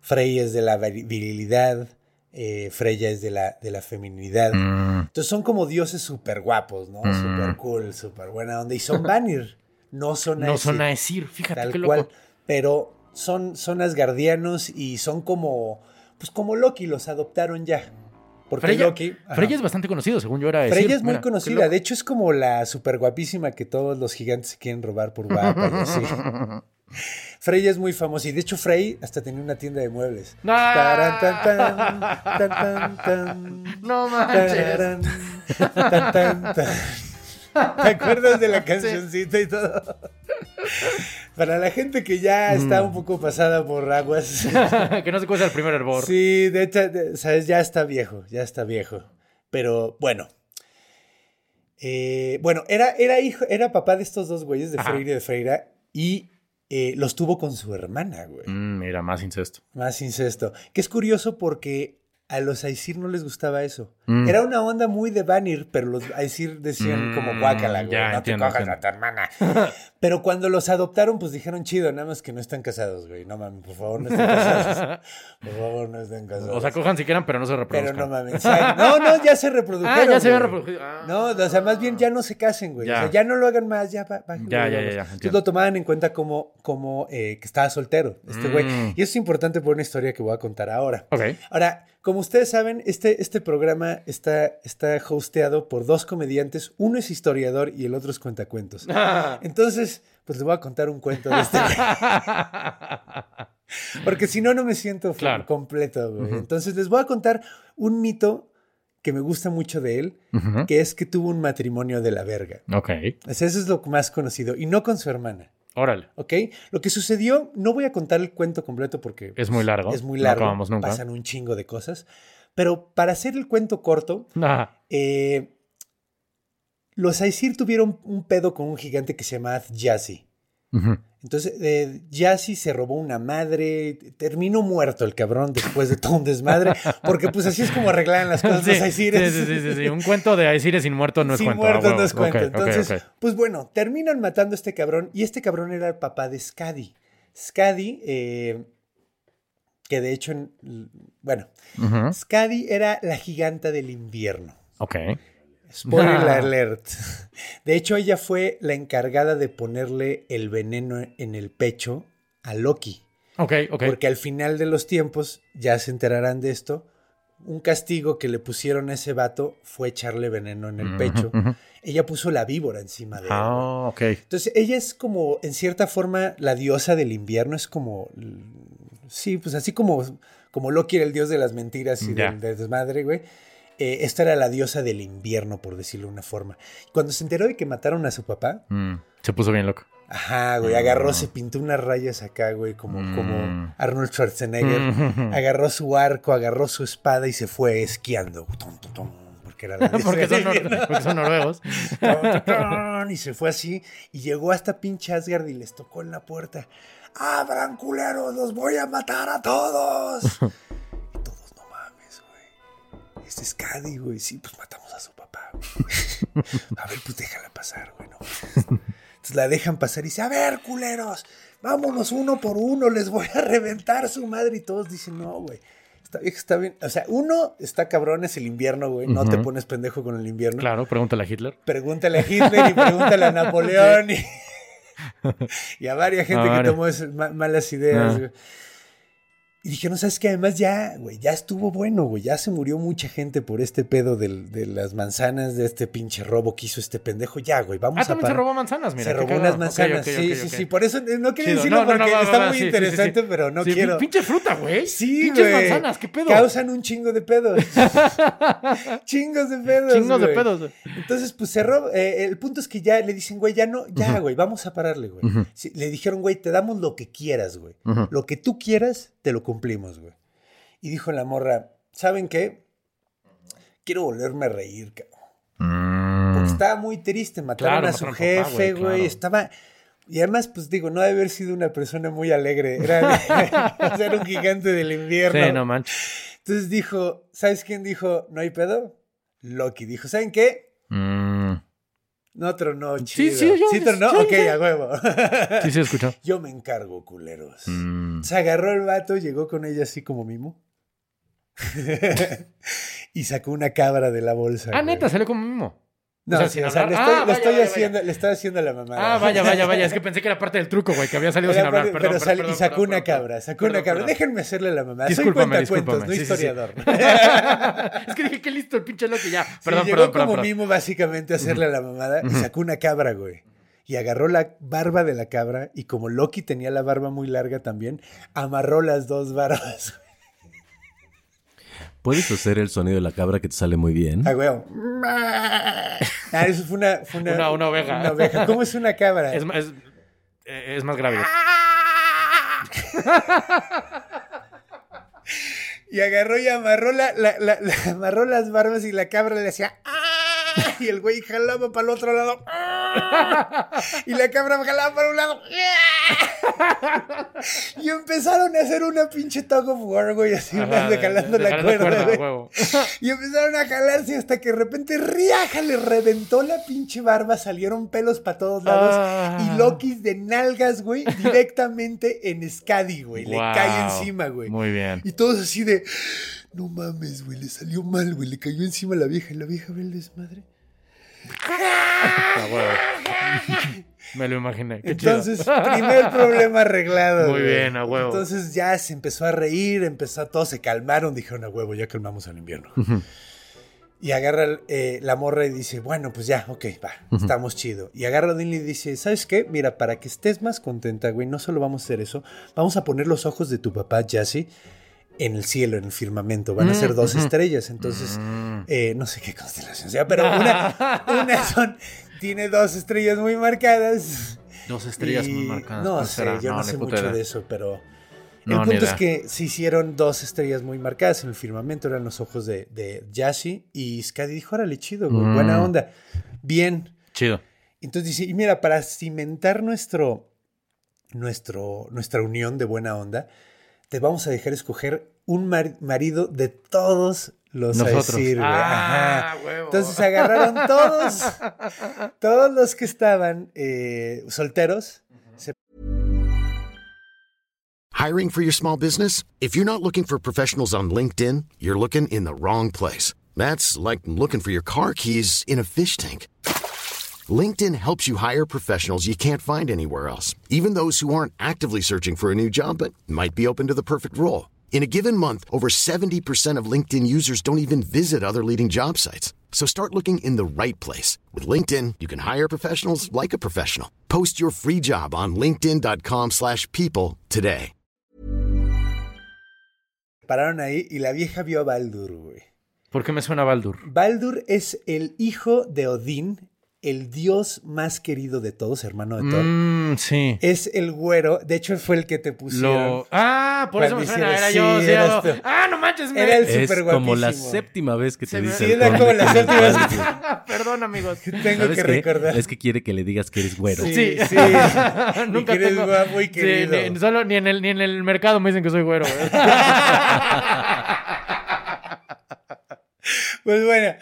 Frey es de la vir- virilidad. eh, Freya es de la, de la feminidad. Mm. Entonces son como dioses súper guapos, ¿no? Súper cool, súper buena onda. Y son Vanir. No son No Aesir, son a decir, fíjate tal qué cual. Pero son, son asgardianos y son como, pues como Loki, los adoptaron ya. Porque Freya, Loki... ajá. Freya es bastante conocido, según yo era decir. Freya es muy Mira, conocida. De hecho, es como la súper guapísima que todos los gigantes se quieren robar por guapa y así. Freya es muy famosa. Y de hecho, Frey hasta tenía una tienda de muebles. ¡Ah! Taran, tan, tan, tan. No manches. ¿Te acuerdas de la cancioncita y todo? Para la gente que ya está Mm. un poco pasada por aguas. que no se cuesta el primer hervor. Sí, de hecho, de- sabes, ya está viejo, ya está viejo. Pero bueno. Eh, bueno, era, era hijo, era papá de estos dos güeyes, de Ajá. Freire y de Freira, y eh, los tuvo con su hermana, güey. Mm, mira, más incesto. Más incesto. Que es curioso porque a los Aesir no les gustaba eso. Mm. Era una onda muy de Vanir, pero los Aesir decían Mm, como guácala, güey, no entiendo, te cojas entiendo. a tu hermana. pero cuando los adoptaron, pues dijeron chido, nada más que no están casados, güey. No mames, por favor, no estén casados. Por favor, no estén casados. O sea, cojan si quieran, pero no se pero reproduzcan. no mames. No, no, ya se reprodujeron. Ah, ya se habían reproducido. Ah. No, o sea, más bien ya no se casen, güey. Ya. O sea, ya no lo hagan más, ya va, bájenle, Ya, ya, ya, ya, Entonces lo tomaban en cuenta como, como eh, que estaba soltero, este güey. Mm. Y eso es importante por una historia que voy a contar ahora. Ok. Ahora, como ustedes saben, este, este programa está, está hosteado por dos comediantes. Uno es historiador y el otro es cuentacuentos. Entonces, pues les voy a contar un cuento de este. Porque si no, no me siento Claro. completo, güey. Entonces, les voy a contar un mito que me gusta mucho de él, que es que tuvo un matrimonio de la verga. Ok. O sea, eso es lo más conocido. Y no con su hermana. Órale. ¿Ok? Lo que sucedió, no voy a contar el cuento completo porque Es muy largo. es muy No largo. acabamos nunca. Pasan un chingo de cosas. Pero para hacer el cuento corto, eh, los Aesir tuvieron un pedo con un gigante que se llamaba Yassi. ujú. Entonces, eh, Yassi se robó una madre, terminó muerto el cabrón después de todo un desmadre, porque pues así es como arreglaban las cosas Sí, los Aesires. sí, sí, sí, sí. Un cuento de Aesires sin muerto no es Sin cuento. muerto ah, huevo. no es cuento. Entonces, pues bueno, terminan matando a este cabrón y este cabrón era el papá de Skadi. Skadi, eh, que de hecho, en- bueno, Ujú. Skadi era la giganta del invierno. Ok. Spoiler alert. De hecho, ella fue la encargada de ponerle el veneno en el pecho a Loki. Ok, ok. Porque al final de los tiempos, ya se enterarán de esto, un castigo que le pusieron a ese vato fue echarle veneno en el pecho. Ella puso la víbora encima de él. Ah, ok. Entonces, ella es como, en cierta forma, la diosa del invierno. Es como, sí, pues así como, como Loki era el dios de las mentiras y del, del desmadre, güey. Eh, esta era la diosa del invierno, por decirlo de una forma. Cuando se enteró de que mataron a su papá, Mm, Se puso bien loco. ajá, güey, agarró, se pintó unas rayas acá, güey, como, Mm. como Arnold Schwarzenegger. Mm. Agarró su arco, agarró su espada y se fue esquiando. Tum, tum, tum, porque era la porque, son porque son noruegos. y se fue así y llegó hasta pinche Asgard y les tocó en la puerta. ¡Abran, culeros! ¡Los voy a matar a todos! Este es Cady, güey. Sí, pues matamos a su papá. güey. a ver, pues déjala pasar, güey. no. Entonces la dejan pasar y dice, a ver, culeros, vámonos uno por uno, les voy a reventar su madre. Y todos dicen, no, güey. Está bien, está bien. O sea, uno está cabrón, es el invierno, güey. No te pones pendejo con el invierno. Claro, pregúntale a Hitler. Pregúntale a Hitler y pregúntale a Napoleón y, y a varias gente A que tomó esas ma- malas ideas. Ah. güey. Y dijeron, ¿sabes qué? Además ya, güey, ya estuvo bueno, güey. Ya se murió mucha gente por este pedo del- de las manzanas, de este pinche robo que hizo este pendejo. Ya, güey, vamos Ah, a también se robó manzanas, mira. Se robó unas manzanas. Sí, sí, sí. Por eso no quiero Chido. decirlo No, no, no, porque está muy sí, sí, sí, interesante, sí. pero no quiero. Pinche fruta, güey. Sí, Pinches güey. manzanas, qué pedo. Causan un chingo de pedos. Chingos de pedos. Chingos de güey. pedos. Entonces, pues cerró. eh, el punto es que ya le dicen, güey, ya no, ya, güey, vamos a pararle, güey. Le dijeron, güey, te damos lo que quieras, güey. Lo que tú quieras, te lo cumplimos, güey. Y dijo la morra, ¿saben qué? Quiero volverme a reír, cabrón. Porque Mm. estaba muy triste, mataron Claro, a su mataron a papá, jefe, güey, güey. claro. Estaba. Y además, pues digo, no debe haber sido una persona muy alegre. Era, o sea, era un gigante del invierno. Sí, no manches. Entonces dijo, ¿sabes quién dijo? ¿No hay pedo? Loki dijo, ¿saben qué? Mm. No tronó, Sí, chido. sí, yo- ¿Sí tronó? sí, ok, sí. a huevo. Sí, sí, escuchó. Yo me encargo, culeros. Mm. Se agarró el vato, llegó con ella así como mimo. y sacó una cabra de la bolsa. Ah, güey. neta, salió como mismo. No, O sea, sí, sin o sea, hablar. le estoy, Ah, le estoy vaya, haciendo, le estoy haciendo la mamada. Ah, vaya, vaya, vaya. Es que pensé que era parte del truco, güey, que había salido sin hablar. Perdón, pero perdón, sali- perdón, y sacó una cabra, sacó una cabra. Déjenme hacerle la mamada. Discúlpame, Soy cuentacuentos, no discúlpame. Sí, sí. historiador. es que dije, qué listo el pinche loco ya. Perdón, llegó perdón, como perdón. mimo básicamente a hacerle la mamada y sacó una cabra, güey. Y agarró la barba de la cabra y como Loki tenía la barba muy larga también, amarró las dos barbas. ¿Puedes hacer el sonido de la cabra que te sale muy bien? Ah, güey. Ah, eso fue una, fue una, Una- una oveja. Una oveja. ¿Cómo es una cabra? Es, es, eh, es más grave. Y agarró y amarró, la, la- la- la- amarró las barbas y la cabra le hacía "Ah", y el güey jalaba para el otro lado "Ah", y la cabra jalaba para un lado "Ah". y empezaron a hacer una pinche tug of war, güey, así Ajá, de jalando de- la cuerda, huevo. Y empezaron a jalarse hasta que de repente Riaja le reventó la pinche barba, salieron pelos para todos lados Ah. y Lokis de nalgas, güey, directamente en Skadi, güey, le cae encima, güey. Muy bien. Y todos así de, no mames, güey, le salió mal, güey, le cayó encima la vieja y la vieja ve el desmadre. Ah. Me lo imaginé. Qué chido. Entonces, primer problema arreglado. Muy güey. bien, a huevo. Entonces ya se empezó a reír, empezó, todos se calmaron, dijeron a huevo, ya calmamos al invierno. Y agarra eh, la morra y dice, bueno, pues ya, ok, va, estamos chido. Y agarra a Dinley y dice, ¿sabes qué? Mira, para que estés más contenta, güey, no solo vamos a hacer eso, vamos a poner los ojos de tu papá, Jassy, en el cielo, en el firmamento. Van a ser dos estrellas, entonces, eh, no sé qué constelación sea, pero una, una son, tiene dos estrellas muy marcadas. Dos estrellas Y muy marcadas. No ¿cuál sé, será? yo no, sé mucho idea. de eso, pero el punto es que se hicieron dos estrellas muy marcadas en el firmamento, eran los ojos de, de Yashi y Skadi dijo, órale, chido, güey, Mm. buena onda, bien. Chido. Entonces dice, y mira, para cimentar nuestro, nuestro, nuestra unión de buena onda, te vamos a dejar escoger un mar- marido de todos los Nosotros. Ah, Ajá. huevo. Entonces agarraron todos, todos los que estaban eh, solteros, Hiring for your small business? If you're not looking for professionals on LinkedIn, you're looking in the wrong place. That's like looking for your car keys in a fish tank. LinkedIn helps you hire professionals you can't find anywhere else, even those who aren't actively searching for a new job but might be open to the perfect role. In a given month, over 70% of LinkedIn users don't even visit other leading job sites. So start looking in the right place. With LinkedIn, you can hire professionals like a professional. Post your free job on linkedin.com/people slash people today. pararon ahí y la vieja vio a Baldur, güey. ¿Por qué me suena Baldur? Baldur es el hijo de Odín, el dios más querido de todos, hermano de Thor. Mm, sí. Es el güero, de hecho fue el que te pusieron. Lo... Ah, por eso me suena. Era yo. era- tú. Ah, no manches, me... Era el Es súper como la guapísimo. séptima vez que te me- dice Sí, era como la séptima vez Perdón, amigos. Tengo ¿Sabes que qué? recordar. Es que quiere que le digas que eres güero. Sí, Sí, sí. Nunca Y que eres tengo... guapo y Sí, querido. ni, solo ni en, el, ni en el mercado me dicen que soy güero. güey. Pues bueno,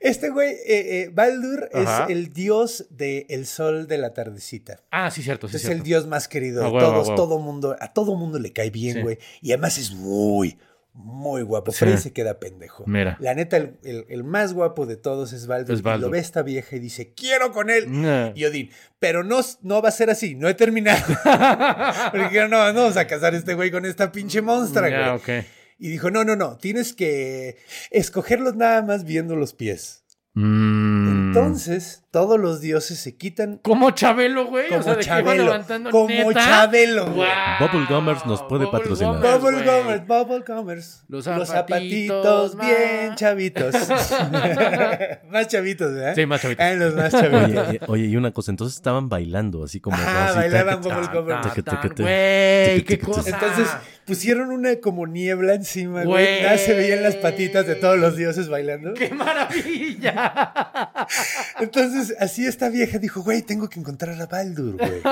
este güey, eh, eh, Baldur, Ajá. es el dios del sol de la tardecita. ah, sí, cierto, sí, es cierto. el dios más querido de todos, todo mundo, a todo mundo le cae bien, Sí. güey. Y además es muy, muy guapo. Sí. Pero ahí se queda pendejo. Mira. La neta, el, el- el más guapo de todos es Baldur. Es Y lo Baldur. ve esta vieja y dice, quiero con él. Nah. Y Odín, pero no, no va a ser así, no he terminado. Porque no, no vamos a casar a este güey con esta pinche monstrua, Ya, güey. ok. Y dijo, no, no, no, tienes que escogerlos nada más viendo los pies. Mm. Entonces, todos los dioses se quitan Como Chabelo, güey. como o sea, de que iba Chabelo. levantando Como ¿neta? Chabelo, güey. Guau. Bubble Gummers nos puede Bubble patrocinar. Gummers, Bubble. Gummers, Bubble Gummers. Los zapatitos, zapatitos bien chavitos. más chavitos, ¿verdad? Sí, más chavitos. Ah, los más chavitos. Oye, oye, y una cosa, entonces estaban bailando así como. Así, bailaban Bubble Gummers. Güey, qué cosa. Entonces pusieron una como niebla encima, güey. Güey. Nada se veían las patitas de todos los dioses bailando. ¡Qué maravilla! Entonces, así esta vieja dijo, güey, tengo que encontrar a Baldur, güey.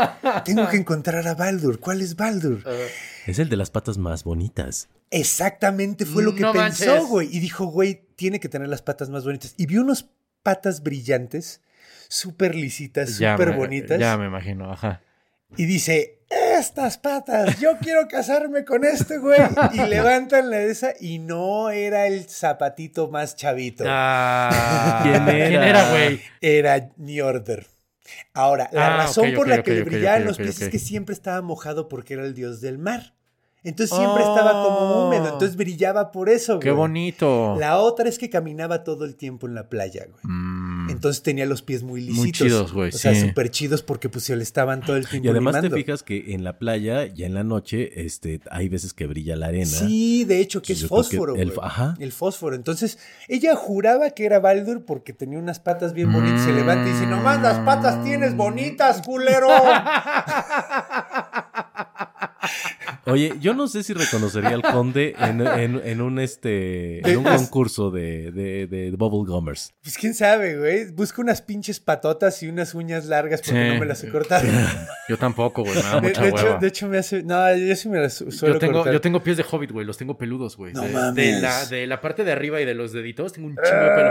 Tengo que encontrar a Baldur. ¿Cuál es Baldur? Es el de las patas más bonitas. Exactamente fue lo que No pensó, manches. güey. Y dijo, güey, tiene que tener las patas más bonitas. Y vio unos patas brillantes súper lisitas, Ya súper me- bonitas. Ya me imagino, ajá. Y dice, estas patas, yo quiero casarme con este güey. Y levantan la de esa y no era el zapatito más chavito. Ah, ¿Quién era? ¿Quién era, güey? Era New Order. Ahora, la Ah, razón por la que le brillaban los pies es que siempre estaba mojado porque era el dios del mar. Entonces siempre estaba como húmedo, entonces brillaba por eso, güey. Qué bonito. La otra es que caminaba todo el tiempo en la playa, güey. Mm. Entonces tenía los pies muy lisitos. Muy chidos, güey, O sea, súper chidos porque pues se le estaban todo el tiempo Y además te fijas que en la playa, ya en la noche, este, hay veces que brilla la arena. Sí, de hecho, que es que fósforo, el- güey. ajá. El fósforo. Entonces, ella juraba que era Baldur porque tenía unas patas bien bonitas. Se levanta y dice, nomás las patas tienes bonitas, culero. Oye, yo no sé si reconocería al conde en, en- en un este en un concurso de, de, de Bubble Gummers. pues quién sabe, güey. Busca unas pinches patotas y unas uñas largas porque Sí. no me las he cortado. Yo tampoco, güey. Me da De, mucha de hecho, hueva. de hecho, me hace... No, yo sí me las su- suelo Yo tengo, cortar. yo tengo pies de hobbit, güey. Los tengo peludos, güey. No de, mames. de la, de la parte de arriba y de los deditos tengo un chingo de pelo.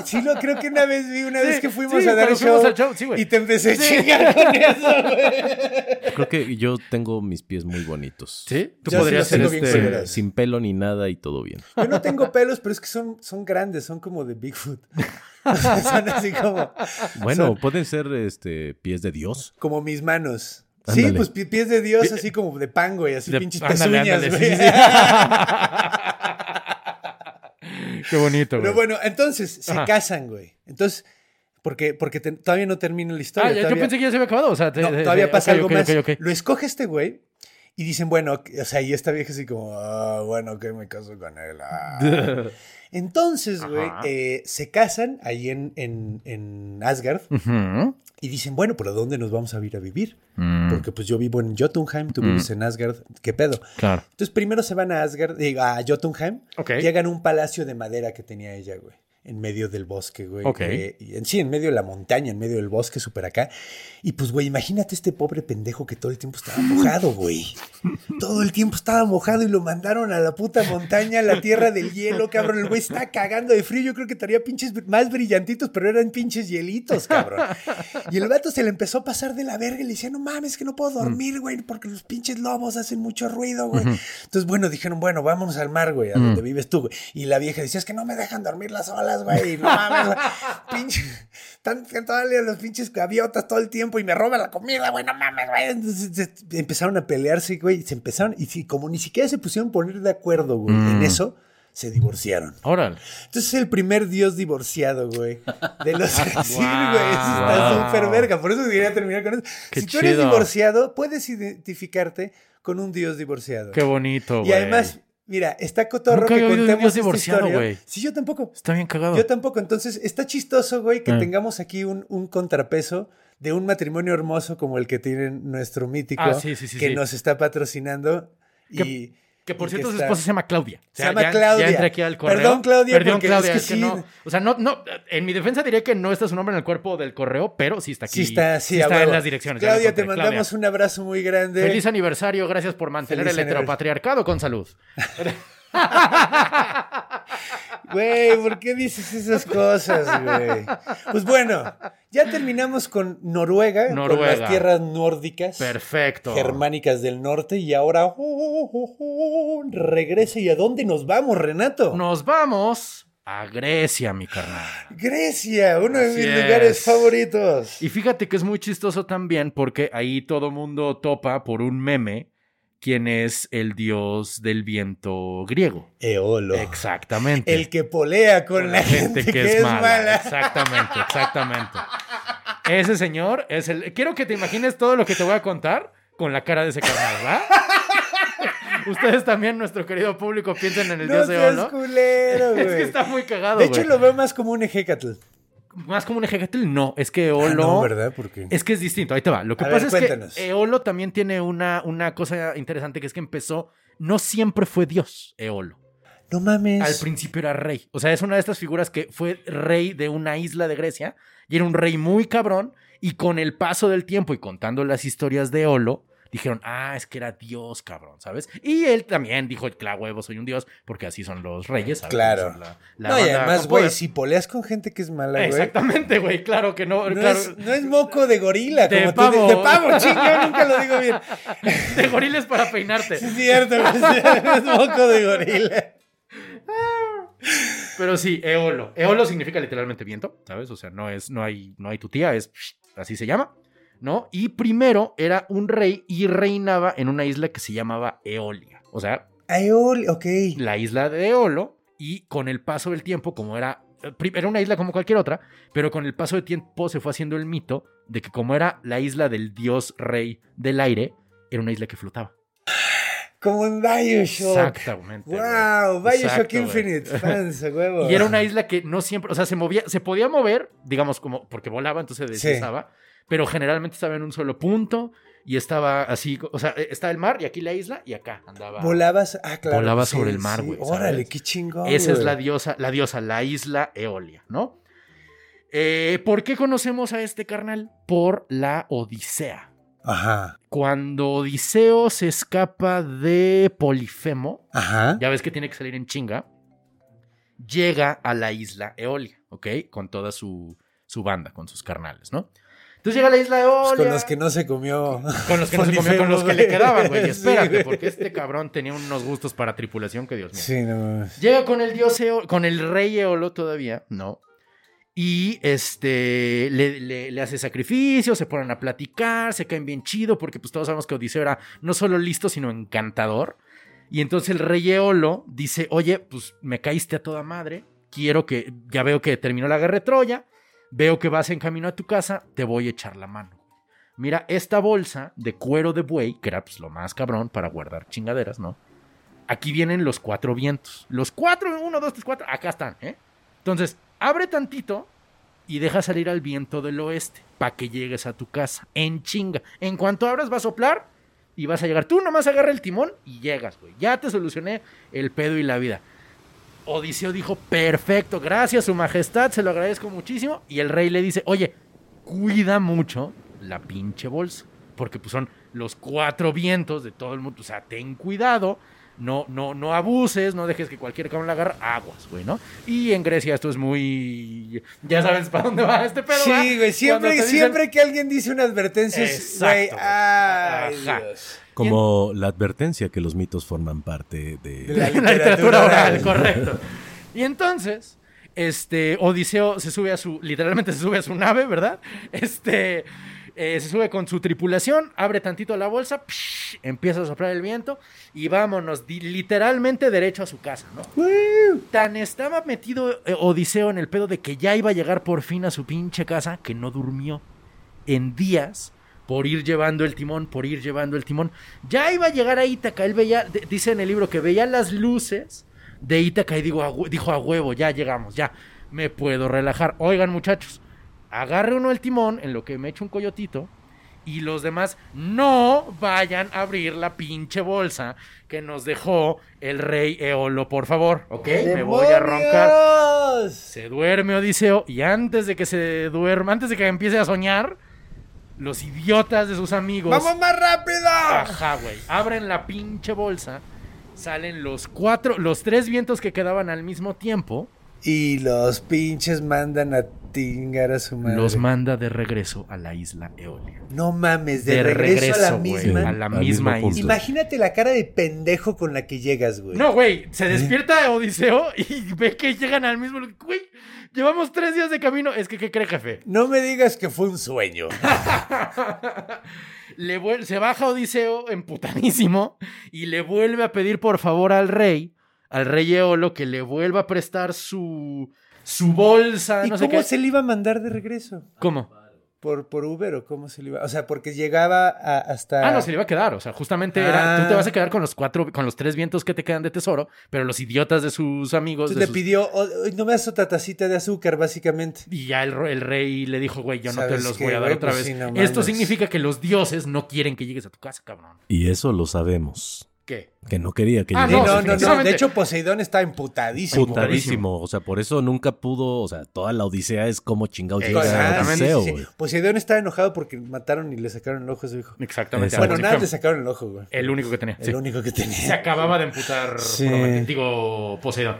Sí, lo creo que una vez vi, una Sí, vez que fuimos sí, a dar el show, al show, sí, güey. y te empecé Sí. a chingar con eso, güey. Creo que yo tengo mis pies muy bonitos. ¿Sí? Tú podrías ser este... Sin pelo ni nada y todo bien. Yo no tengo pelos, pero es que son, son grandes, son como de Bigfoot. Son así como, Bueno, Son- pueden ser este pies de Dios. como mis manos. Sí, Ándale. pues pi- pies de Dios, así como de pango y así de- pinches ándale, pezuñas, ándale, güey. sí, sí. Qué bonito, güey. Pero bueno, entonces se Ajá. casan, güey. Entonces, porque, porque te- todavía no termina la historia. Ah, ya- yo todavía- pensé que ya se había acabado. O sea, te- No, te- todavía pasa algo más. Lo escoge este güey y dicen, bueno, o sea, y esta vieja así como, ah, bueno, que me caso con él. ah". Entonces, güey, eh, se casan ahí en, en, en Asgard Ujú. y dicen, bueno, pero ¿dónde nos vamos a ir a vivir? Mm, Porque pues yo vivo en Jotunheim, tú Mm. vives en Asgard, ¿qué pedo? claro. Entonces primero se van a Asgard, digo, a Jotunheim, llegan a un palacio de madera que tenía ella, güey. En medio del bosque, güey. Ok. eh, y en, sí, en medio de la montaña, en medio del bosque, súper acá. Y pues, güey, imagínate este pobre pendejo que todo el tiempo estaba mojado, güey. Todo el tiempo estaba mojado y lo mandaron a la puta montaña, a la tierra del hielo, cabrón. El güey está cagando de frío. Yo creo que traía pinches más brillantitos, pero eran pinches hielitos, cabrón. Y el vato se le empezó a pasar de la verga y le decía, no mames, que no puedo dormir, güey, porque los pinches lobos hacen mucho ruido, güey. Entonces, bueno, dijeron, bueno, vámonos al mar, güey, a donde vives tú, güey. Y la vieja decía, es que no me dejan dormir las olas, güey. No mames, güey. Pinche, están todavía los pinches gaviotas todo el tiempo y me roban la comida, güey, no mames, güey. Entonces se- empezaron a pelearse, güey, y se empezaron, y sí, como ni siquiera se pusieron a poner de acuerdo, güey, en eso, se divorciaron. Órale. Entonces es el primer dios divorciado, güey. De los sí, güey. Eso Wow. está súper verga. Por eso quería terminar con eso. Qué si tú eres divorciado, puedes identificarte con un dios divorciado. Qué bonito, güey. y además, mira, está cotorro Nunca que contemos esta historia. güey. Sí, yo tampoco. Está bien cagado. Yo tampoco. Entonces, está chistoso, güey, que Ah. tengamos aquí un, un contrapeso de un matrimonio hermoso como el que tiene nuestro mítico Ah, sí, sí, sí, que nos está patrocinando. Que- y, Que por cierto, su esposa se llama Claudia. O Se llama ya- Claudia. Ya entré aquí al correo. Perdón, Claudia, Perdón, Claudia. es que sí. no. O sea, no, no. En mi defensa diría que no está su nombre en el cuerpo del correo, pero sí está aquí. Sí está, sí, a está en las direcciones. Claudia, te mandamos Claudia. un abrazo muy grande. Feliz aniversario, gracias por mantener Feliz el heteropatriarcado con salud. Güey, ¿por qué dices esas cosas, güey? Pues bueno, ya terminamos con Noruega, con Noruega. las tierras nórdicas, Perfecto. germánicas del norte, y ahora oh, oh, oh, oh, regresa. ¿Y a dónde nos vamos, Renato? Nos vamos a Grecia, mi carnal. Grecia, uno de Así mis es. lugares favoritos. Y fíjate que es muy chistoso también porque ahí todo mundo topa por un meme quién es el dios del viento griego. Eolo. Exactamente. El que polea con, la gente, que, es mala. Exactamente, exactamente. Ese señor es el. Quiero que te imagines todo lo que te voy a contar con la cara de ese carnal, ¿va? Ustedes también, nuestro querido público, piensen en el No dios de seas Olo. culero. Es que está muy cagado. De hecho, lo veo más como un ejecatl. Más como un ejecatl, no. Es que Ah, Eolo. no, ¿verdad? Porque... Es que es distinto, ahí te va. Lo que A pasa ver, es cuéntanos. que Eolo también tiene una, una cosa interesante que es que empezó, no siempre fue Dios, Eolo. No mames. Al principio era rey. O sea, es una de estas figuras que fue rey de una isla de Grecia y era un rey muy cabrón y con el paso del tiempo y contando las historias de Eolo, dijeron, ah, es que era Dios, cabrón, ¿sabes? Y él también dijo, claro, huevo, soy un Dios, porque así son los reyes, ¿sabes? Claro. Son la- la no, y además, güey, si poleas con gente que es mala, güey. Exactamente, güey, claro que no. No, claro. es, no es moco de gorila, De como pavo. de, pavo, chingo, yo nunca lo digo bien. De goriles para peinarte. Es cierto, es moco de gorila. Pero sí, eolo. Eolo significa literalmente viento, ¿sabes? O sea, no es, no hay, no hay tu tía, es así se llama, ¿no? Y primero era un rey y reinaba en una isla que se llamaba Eolia. O sea, Aeol, ok. la isla de Eolo. Y con el paso del tiempo, como era. eh, Era una isla como cualquier otra, pero con el paso del tiempo se fue haciendo el mito de que como era la isla del dios rey del aire, era una isla que flotaba. Como en Bioshock. Exactamente. Wow, Bioshock Exacto, güey. Infinite, fans, huevo. Y era una isla que no siempre, o sea, se movía, se podía mover, digamos, como porque volaba, entonces deslizaba, pero generalmente estaba en un solo punto y estaba así, o sea, estaba el mar y aquí la isla y acá andaba. Volabas, ah, claro. Volaba sí, sobre el mar, sí. güey, Órale, ¿sabes? qué chingón. Esa es la diosa, la diosa, la isla Eolia, ¿no? Eh, ¿Por qué conocemos a este carnal? Por la Odisea. Ajá, Cuando Odiseo se escapa de Polifemo, ajá. ya ves que tiene que salir en chinga, llega a la isla Eolia, ¿ok? Con toda su, su banda, con sus carnales, ¿no? Entonces llega a la isla Eolia. Pues con los que no se comió. Con los que no se comió, con los que le quedaban, güey. Sí, Espérate, güey. porque este cabrón tenía unos gustos para tripulación que Dios mío. Sí, no. Llega con el dios Eo- con el rey Eolo todavía, ¿no? Y este le, le- le hace sacrificios, se ponen a platicar, se caen bien chido, porque pues todos sabemos que Odiseo era no solo listo, sino encantador. Y entonces el rey Eolo dice, oye, pues me caíste a toda madre, quiero que, ya veo que terminó la guerra de Troya, veo que vas en camino a tu casa, te voy a echar la mano. Mira, esta bolsa de cuero de buey, que era pues lo más cabrón para guardar chingaderas, ¿no? Aquí vienen los cuatro vientos. Los cuatro, uno, dos, tres, cuatro, acá están, ¿eh? Entonces, abre tantito y deja salir al viento del oeste para que llegues a tu casa. En chinga. En cuanto abras, va a soplar y vas a llegar. Tú nomás agarra el timón y llegas, güey. Ya te solucioné el pedo y la vida. Odiseo dijo, perfecto, gracias, su majestad, se lo agradezco muchísimo. Y el rey le dice, oye, cuida mucho la pinche bolsa. Porque pues son los cuatro vientos de todo el mundo. O sea, ten cuidado. No, no, no abuses, no dejes que cualquier cabrón la agarre. Aguas, güey, ¿no? Y en Grecia esto es muy... Ya sabes para dónde va este pedo. Sí, güey, siempre, dicen- siempre que alguien dice una advertencia, es, güey, ay. Dios. Como la advertencia que los mitos forman parte de... De la la literatura oral, oral. correcto. Y entonces, este, Odiseo se sube a su, literalmente se sube a su nave, ¿verdad? Este, eh, se sube con su tripulación, abre tantito la bolsa, psh, empieza a soplar el viento y vámonos, di- literalmente derecho a su casa, ¿no? Tan estaba metido eh, Odiseo en el pedo de que ya iba a llegar por fin a su pinche casa que no durmió en días por ir llevando el timón, por ir llevando el timón. Ya iba a llegar a Ítaca, él veía, de- dice en el libro que veía las luces de Ítaca y digo, a dijo a huevo, ya llegamos, ya me puedo relajar. Oigan muchachos, agarre uno el timón en lo que me echo un coyotito y los demás no vayan a abrir la pinche bolsa que nos dejó el rey Eolo, por favor, ¿ok? Me voy a roncar. Se duerme Odiseo y antes de que se duerma, antes de que empiece a soñar, los idiotas de sus amigos. ¡Vamos más rápido! Ajá, güey. Abren la pinche bolsa. Salen los cuatro, los tres vientos que quedaban al mismo tiempo. Y los pinches mandan a tingar a su madre. Los manda de regreso a la isla Eolia. no mames, de, regreso, a la misma. a la Al misma mismo punto. isla. Imagínate la cara de pendejo con la que llegas, güey. No, güey, se despierta Odiseo y ve que llegan al mismo lugar. Güey, llevamos tres días de camino. Es que, ¿qué cree, jefe? No me digas que fue un sueño. le se baja Odiseo emputadísimo y le vuelve a pedir por favor al rey, al rey Eolo, que le vuelva a prestar su, su bolsa, ¿Y no sé cómo qué. se le iba a mandar de regreso? ¿Cómo? ¿Por, ¿Por Uber o cómo se le iba? O sea, porque llegaba a- hasta... Ah, no, se le iba a quedar. O sea, justamente era. Ah. Tú te vas a quedar con los cuatro, con los tres vientos que te quedan de tesoro, pero los idiotas de sus amigos. Entonces de le sus- pidió, "Oh, no me das otra tacita de azúcar, básicamente. Y ya el, el rey le dijo, güey, yo no te ¿Sabes los qué, voy a dar güey? otra Pues vez. sí, no Esto significa que los dioses no quieren que llegues a tu casa, cabrón. Y eso lo sabemos. ¿Qué? Que no quería que Ah, llegara. no, no, no. De hecho, Poseidón está emputadísimo. Putadísimo. O sea, por eso nunca pudo. O sea, toda la odisea es como chingados llega a Odiseo, sí, sí. güey. Poseidón está enojado porque mataron y le sacaron el ojo a su hijo. Exactamente. Bueno, nada, le sacaron el ojo, güey. El único que tenía. El sí. único que Se tenía. acababa de emputar, digo, Poseidón.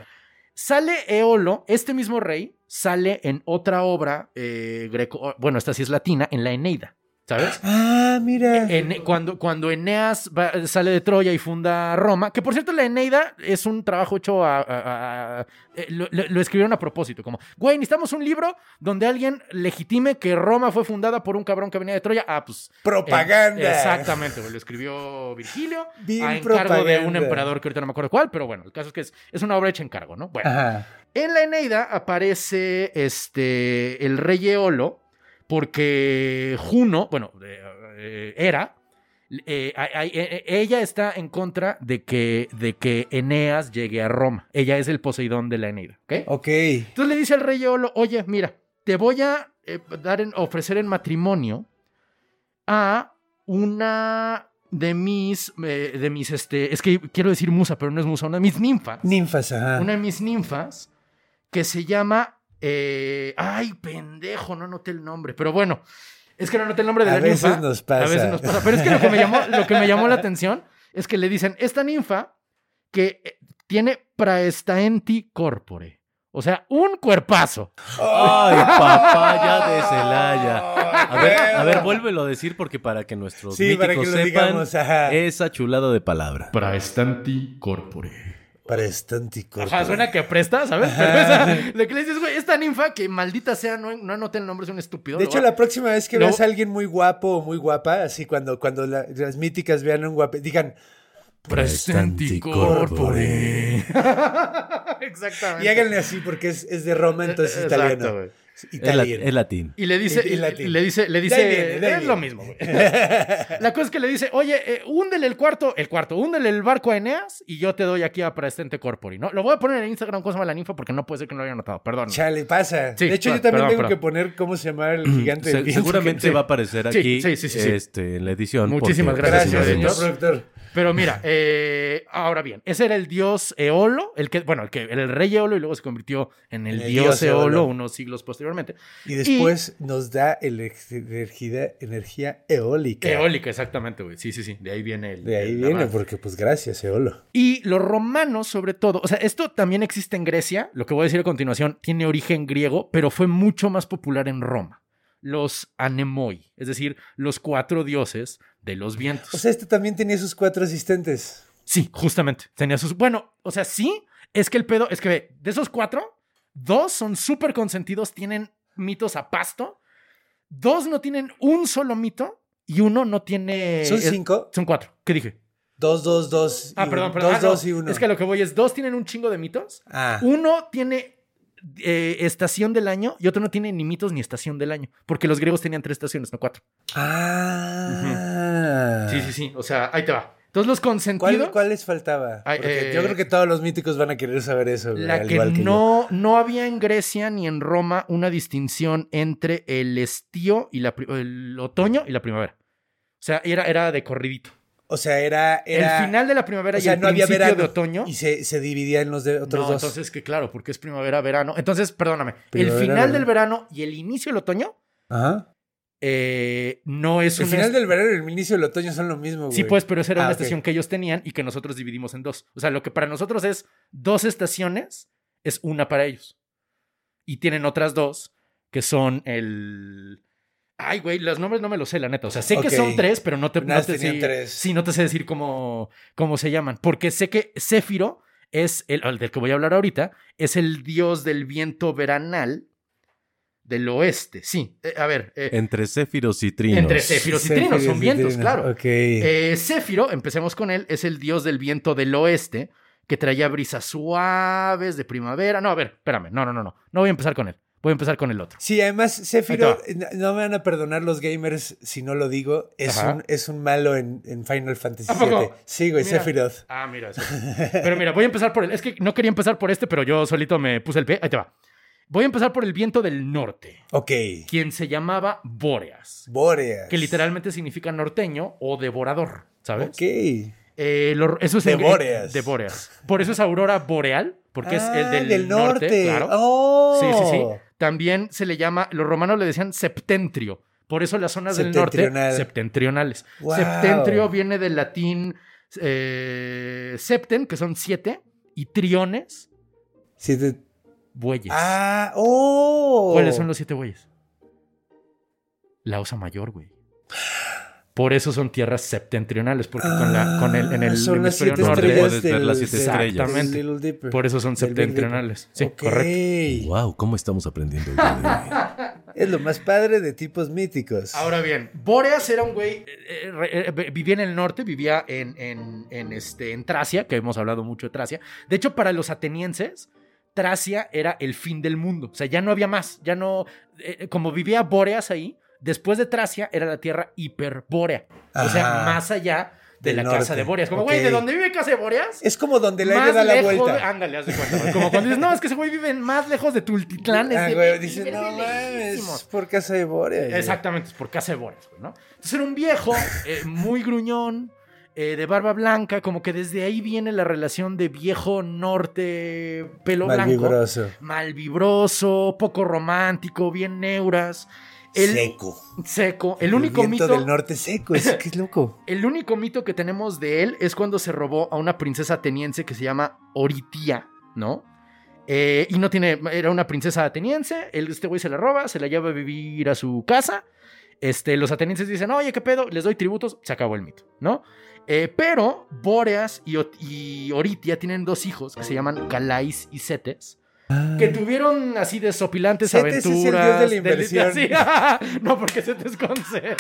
Sale Eolo, este mismo rey, sale en otra obra eh, greco, bueno, esta sí es latina, en la Eneida, ¿sabes? Ah, mira. Cuando, cuando Eneas va- sale de Troya y funda Roma, que por cierto la Eneida es un trabajo hecho a... a- a- a- eh, lo, escribieron a propósito, como, güey, necesitamos un libro donde alguien legitime que Roma fue fundada por un cabrón que venía de Troya. Ah, pues... Propaganda. eh, exactamente, güey, lo escribió Virgilio Bien a encargo de un emperador que ahorita no me acuerdo cuál, pero bueno, el caso es que es, es una obra hecha en cargo, ¿no? Bueno, Ajá. en la Eneida aparece este, el rey Eolo, porque Juno, bueno, eh, eh, era, eh, eh, ella está en contra de que, de que Eneas llegue a Roma. Ella es el Poseidón de la Eneida, ¿ok? Ok. Entonces le dice al rey Eolo, oye, mira, te voy a dar en- ofrecer en matrimonio a una de mis, de mis, este, es que quiero decir musa, pero no es musa, una de mis ninfas. Ninfas, ajá. Una de mis ninfas que se llama, eh, ay, pendejo, no anoté el nombre, pero bueno, es que no anoté el nombre de A la veces ninfa. nos pasa. A veces nos pasa. Pero es que lo que me llamó, lo que me llamó la atención es que le dicen, esta ninfa que eh, tiene praestaenti corpore. O sea, un cuerpazo. Ay, papaya de Celaya. A ver, a ver, vuélvelo a decir porque para que nuestros Sí, para míticos que lo sepan digamos, esa chulada de palabra. Praestanti corpore. Para estantico. Ajá, suena que presta, ¿sabes? Pero esa, lo que le dices, güey, esta ninfa que maldita sea, no, no anoté el nombre, es un estúpido. De hecho, la próxima vez que veas a alguien muy guapo o muy guapa, así cuando, cuando la- las míticas vean a un guapo, digan, Praestanti corpore. Exactamente. y háganle así porque es, es de Roma, entonces es Exacto, italiano. Es Es, la- italiano. es latín. Y le dice, Y- y y latín. le dice, le De dice, ahí viene, de ahí es viene. lo mismo, güey. La cosa es que le dice, oye, eh, húndele el cuarto, el cuarto, húndele el barco a Eneas y yo te doy aquí a Praestante Corpori, ¿no? Lo voy a poner en Instagram, cosa la ninfa, porque no puede ser que no lo haya notado, perdón. Chale, pasa. Sí, de hecho, yo también perdón, tengo perdón. que poner cómo se llama el gigante Se- del seguramente va a aparecer Sí, aquí sí, sí, sí, sí. Este, en la edición. Muchísimas gracias, Gracias, señor productor. Pero mira, eh, ahora bien, ese era el dios Eolo, el que, bueno, el que era el rey Eolo y luego se convirtió en el, El dios, dios Eolo, Eolo. unos siglos posteriormente. Y después nos da el- energía, energía eólica. Eólica, exactamente, güey. Sí, sí, sí. De ahí viene el. De ahí el- viene, porque pues gracias, Eolo. Y los romanos, sobre todo, o sea, esto también existe en Grecia, lo que voy a decir a continuación tiene origen griego, pero fue mucho más popular en Roma. Los anemoi, es decir, los cuatro dioses de los vientos. O sea, este también tenía sus cuatro asistentes. sí, justamente. Tenía sus. Bueno, o sea, sí, es que el pedo, es que ve, de esos cuatro, dos son súper consentidos, tienen mitos a pasto, dos no tienen un solo mito y uno no tiene. ¿Son es- cinco? Son cuatro. ¿Qué dije? Dos, dos, dos. Ah, y perdón, perdón. Dos, Ah, no, dos y uno. Es que lo que voy es, dos tienen un chingo de mitos. Ah. Uno tiene eh, estación del año y otro no tiene ni mitos ni estación del año. Porque los griegos tenían tres estaciones, no cuatro. Ah. Sí, sí, sí. O sea, ahí te va. Entonces los ¿Cuál, consentidos. cuál les faltaba? Ay, eh, yo creo que todos los míticos van a querer saber eso. güey, La que, igual no, no había en Grecia ni en Roma una distinción entre el estío y la el otoño y la primavera. O sea, era, era de corridito. O sea, era. era el final de la primavera o sea, y el no había verano. de otoño. Y se, se dividía en los de otros no, dos. entonces que claro, porque es primavera, verano. Entonces, perdóname, Primavera, el final verano. del verano y el inicio del otoño Ajá. eh, no es El una final del verano y el inicio del otoño son lo mismo, güey. Sí, pues, pero esa era Ah, una estación que ellos tenían y que nosotros dividimos en dos. O sea, lo que para nosotros es dos estaciones, es una para ellos. Y tienen otras dos que son el. Ay, güey, los nombres no me los sé, la neta. O sea, sé que son tres, pero no te, no te sí, tres. sí, no te sé decir cómo, cómo se llaman. Porque sé que Céfiro es el, el del que voy a hablar ahorita, es el dios del viento veranal del oeste. Sí, eh, a ver. eh, Entre céfiros y trinos. entre Céfiros y Trinos, son vientos, claro. Ok. eh, Céfiro, empecemos con él, es el dios del viento del oeste que traía brisas suaves de primavera. No, a ver, espérame, no, no, no, no. No voy a empezar con él. Voy a empezar con el otro. Sí, además, Sephiroth, n- no me van a perdonar los gamers si no lo digo, es, un, es un malo en, en Final Fantasy. VII. Sí, güey, Mira. Sephiroth. Ah, mira. sí. Pero mira, voy a empezar por él. Es que no quería empezar por este, pero yo solito me puse el pie. Ahí te va. Voy a empezar por el viento del norte, Ok. quien se llamaba Bóreas, Boreas. que literalmente significa norteño o devorador, ¿sabes? Ok. Eh, lo- eso es De Bóreas. De Bóreas. Por eso es aurora boreal, porque es el Ah, del, norte. claro. Oh. Sí, sí, sí. También se le llama, los romanos le decían septentrio. Por eso las zonas del norte, Septentrional. septentrionales. Wow. Septentrio viene del latín eh, septen, que son siete, y triones, Sí, te- bueyes. Ah, oh. ¿Cuáles son los siete bueyes? La osa mayor, güey. Por eso son tierras septentrionales, porque con, la, con el, en el Ah, son hemisferio norte, puedes ver las siete estrellas. Exactamente. Por eso son septentrionales. Sí, correcto. Wow, ¿cómo estamos aprendiendo? Es lo más padre de tipos míticos. Ahora bien, Bóreas era un güey, eh, eh, eh, vivía en el norte, vivía en, en, en, este, en Tracia, que hemos hablado mucho de Tracia. De hecho, para los atenienses, Tracia era el fin del mundo. O sea, ya no había más, ya no, eh, como vivía Bóreas ahí, después de Tracia era la tierra hiperbórea. O sea, más allá de la norte. casa de Bóreas. Como, güey, ¿de dónde vive casa de Bóreas? Es como donde el aire da la lejos vuelta. de- ándale, haz de cuenta. Como cuando dices, no, es que ese güey vive más lejos de Tultitlán. Ah, güey, vive dice, de no mames, lejísimos". es por casa de Borea. güey". Exactamente, es por casa de Boreas, güey, ¿no? Entonces era un viejo, eh, muy gruñón, eh, de barba blanca, como que desde ahí viene la relación de viejo norte, pelo blanco. Malvibroso. Malvibroso, poco romántico, bien neuras. El, Seco. Seco. El único mito. del norte seco. Es que es loco. El único mito que tenemos de él es cuando se robó a una princesa ateniense que se llama Oritia, ¿no? Eh, y no tiene, era una princesa ateniense, él- este güey se la roba, se la lleva a vivir a su casa. Este, los atenienses dicen, oye, ¿qué pedo? Les doy tributos, se acabó el mito, ¿no? Eh, pero Bóreas y, y Oritia tienen dos hijos que se llaman Calais y Cetes. Que tuvieron así desopilantes Cetes es el dios de la aventuras. no, porque Cetes con C.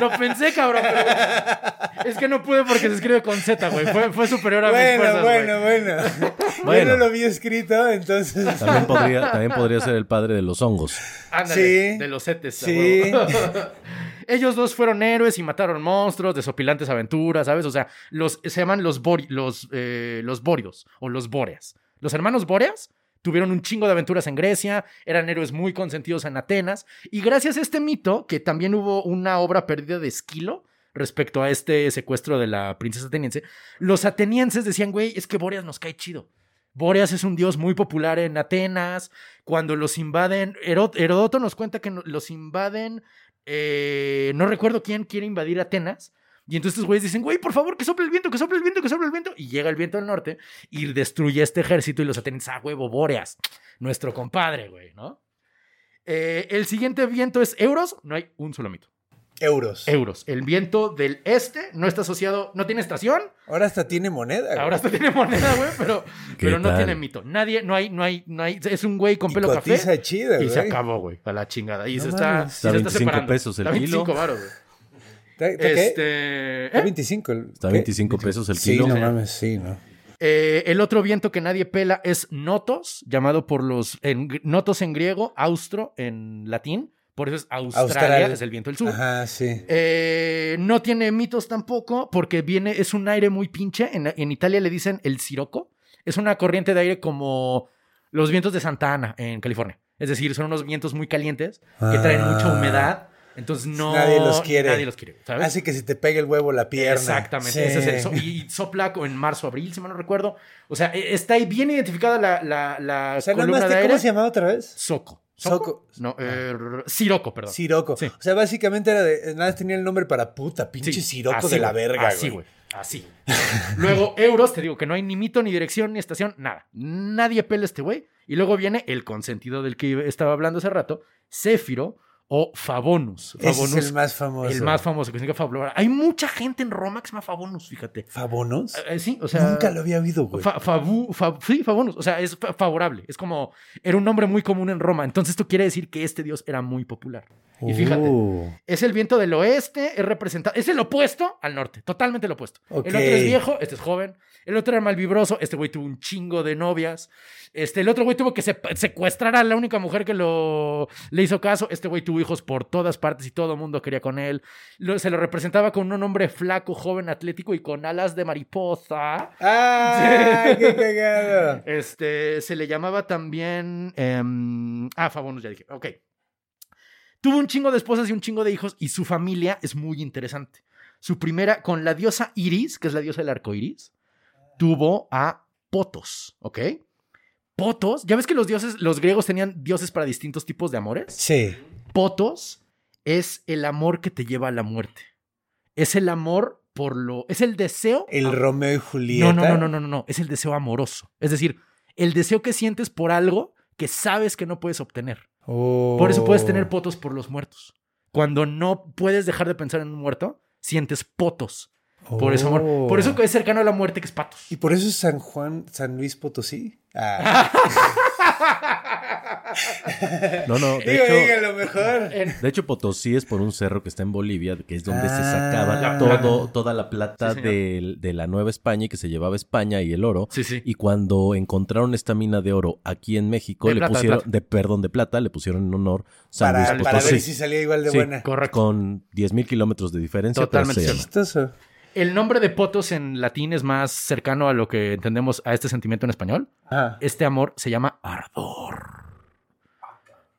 Lo pensé, cabrón. pero es que no pude porque se escribe con Z, güey. Fue, fue superior a mis Bueno, fuerzas, bueno, güey. bueno. Bueno. Yo no lo había escrito, entonces. También podría, también podría ser el padre de los hongos. Ándale, Sí. de los Cetes. a Sí. Ellos dos fueron héroes y mataron monstruos, desopilantes aventuras, ¿sabes? O sea, los, se llaman los, bori- los, eh, los bóridos o los bóreas. Los hermanos bóreas tuvieron un chingo de aventuras en Grecia, eran héroes muy consentidos en Atenas, y gracias a este mito, que también hubo una obra perdida de Esquilo respecto a este secuestro de la princesa ateniense, los atenienses decían, güey, es que Bóreas nos cae chido. Bóreas es un dios muy popular en Atenas. Cuando los invaden, Heródoto nos cuenta que los invaden, eh, no recuerdo quién quiere invadir Atenas. Y entonces estos güeyes dicen, güey, por favor, que sople el viento, que sople el viento, que sople el viento. Y llega el viento del norte y destruye este ejército y los atenienses, ah, huevo, Bóreas, nuestro compadre, güey, ¿no? Eh, el siguiente viento es Euros, no hay un solo mito. Euros. Euros, el viento del este no está asociado, no tiene estación, Ahora hasta tiene moneda. güey. Ahora hasta tiene moneda, güey, pero, ¿Qué pero no tal? tiene mito. Nadie, no hay, no hay, no hay. Es un güey con Y pelo cotiza café. chida, y güey. se acabó, güey, a la chingada. Y No se está, Está se 25 separando. pesos el Está 25 kilo. varos, güey. ¿Está, está qué? Este, Está ¿eh? 25. el- Está ¿qué? 25 pesos el Sí, kilo. no mames, sí, ¿no? Eh, el otro viento que nadie pela es Notos, llamado por los. En, notos en griego, Austro en latín. Por eso es Australia, Austral. es el viento del sur. Ajá, sí. Eh, no tiene mitos tampoco, porque viene, es un aire muy pinche. En, en Italia le dicen el siroco. Es una corriente de aire como los vientos de Santa Ana en California. Es decir, son unos vientos muy calientes que traen mucha Ah. humedad. Entonces no. Nadie los quiere. Nadie los quiere, ¿sabes? Hace que se te pegue el huevo la pierna. Exactamente, Sí. ese es el so- y sopla en marzo, abril, si mal no recuerdo. O sea, e- está ahí bien identificada la, la, la O sea, nada columna más, de aire. ¿cómo se llamaba otra vez? Soco. Soco. No, eh, Siroco, perdón. Siroco. Sí. O sea, básicamente era de, nada más tenía el nombre para puta, pinche Sí, Siroco así, de la güey, verga, Así, güey. güey. Así. Luego, euros, te digo que no hay ni mito, ni dirección, ni estación, nada. Nadie pela a este güey. Y luego viene el consentido del que estaba hablando hace rato, Céfiro o Favonus. es el más famoso. el más famoso, que significa fabular. Hay mucha gente en Roma que se llama Favonus, fíjate. ¿Fabonos? Eh, sí, o sea. Nunca lo había oído, güey. Fa- sí, Favonus. O sea, es fa- favorable. Es como. Era un nombre muy común en Roma. Entonces, esto quiere decir que este dios era muy popular. Y fíjate, Uh, es el viento del oeste, es representado. Es el opuesto al norte, totalmente el opuesto. El otro es viejo, este es joven. El otro era malvibroso, este güey tuvo un chingo de novias. Este, el otro güey tuvo que se- secuestrar a la única mujer que lo, le hizo caso. Este güey tuvo hijos por todas partes y todo el mundo quería con él. Lo- se lo representaba con un hombre flaco, joven, atlético y con alas de mariposa. ¡Ah! ¡Qué cagado! Este, se le llamaba también. em, ah, Favonus, ya dije. Ok. Tuvo un chingo de esposas y un chingo de hijos, y su familia es muy interesante. su primera, con la diosa Iris, que es la diosa del arco iris, tuvo a Potos, ¿ok? Potos, ya ves que los dioses, los griegos tenían dioses para distintos tipos de amores. Sí. Potos es el amor que te lleva a la muerte. Es el amor por lo. Es el deseo. El Romeo y Julieta. No, no, no, no, no, no. Es el deseo amoroso. Es decir, el deseo que sientes por algo que sabes que no puedes obtener. Por eso puedes tener Oh. potos por los muertos. Cuando no puedes dejar de pensar en un muerto, sientes potos. Por eso, amor. Por eso Oh. es cercano a la muerte que es patos. Y por eso es San Juan, San Luis Potosí. Ah. No, no, de Digo, hecho, lo mejor. de hecho Potosí es por un cerro que está en Bolivia, que es donde se Ah. sacaba La todo, toda la plata Sí, de, de la Nueva España y que se llevaba España y el oro. Sí, sí. Y cuando encontraron esta mina de oro aquí en México, De le plata, pusieron, de, perdón, de plata, le pusieron en honor San Para, Luis para Potosí. ver si salía igual de Sí, buena. Correcto. Con 10.000 kilómetros de diferencia. Totalmente pero. El nombre de potos en latín es más cercano a lo que entendemos a este sentimiento en español. Ajá. Este amor se llama ardor.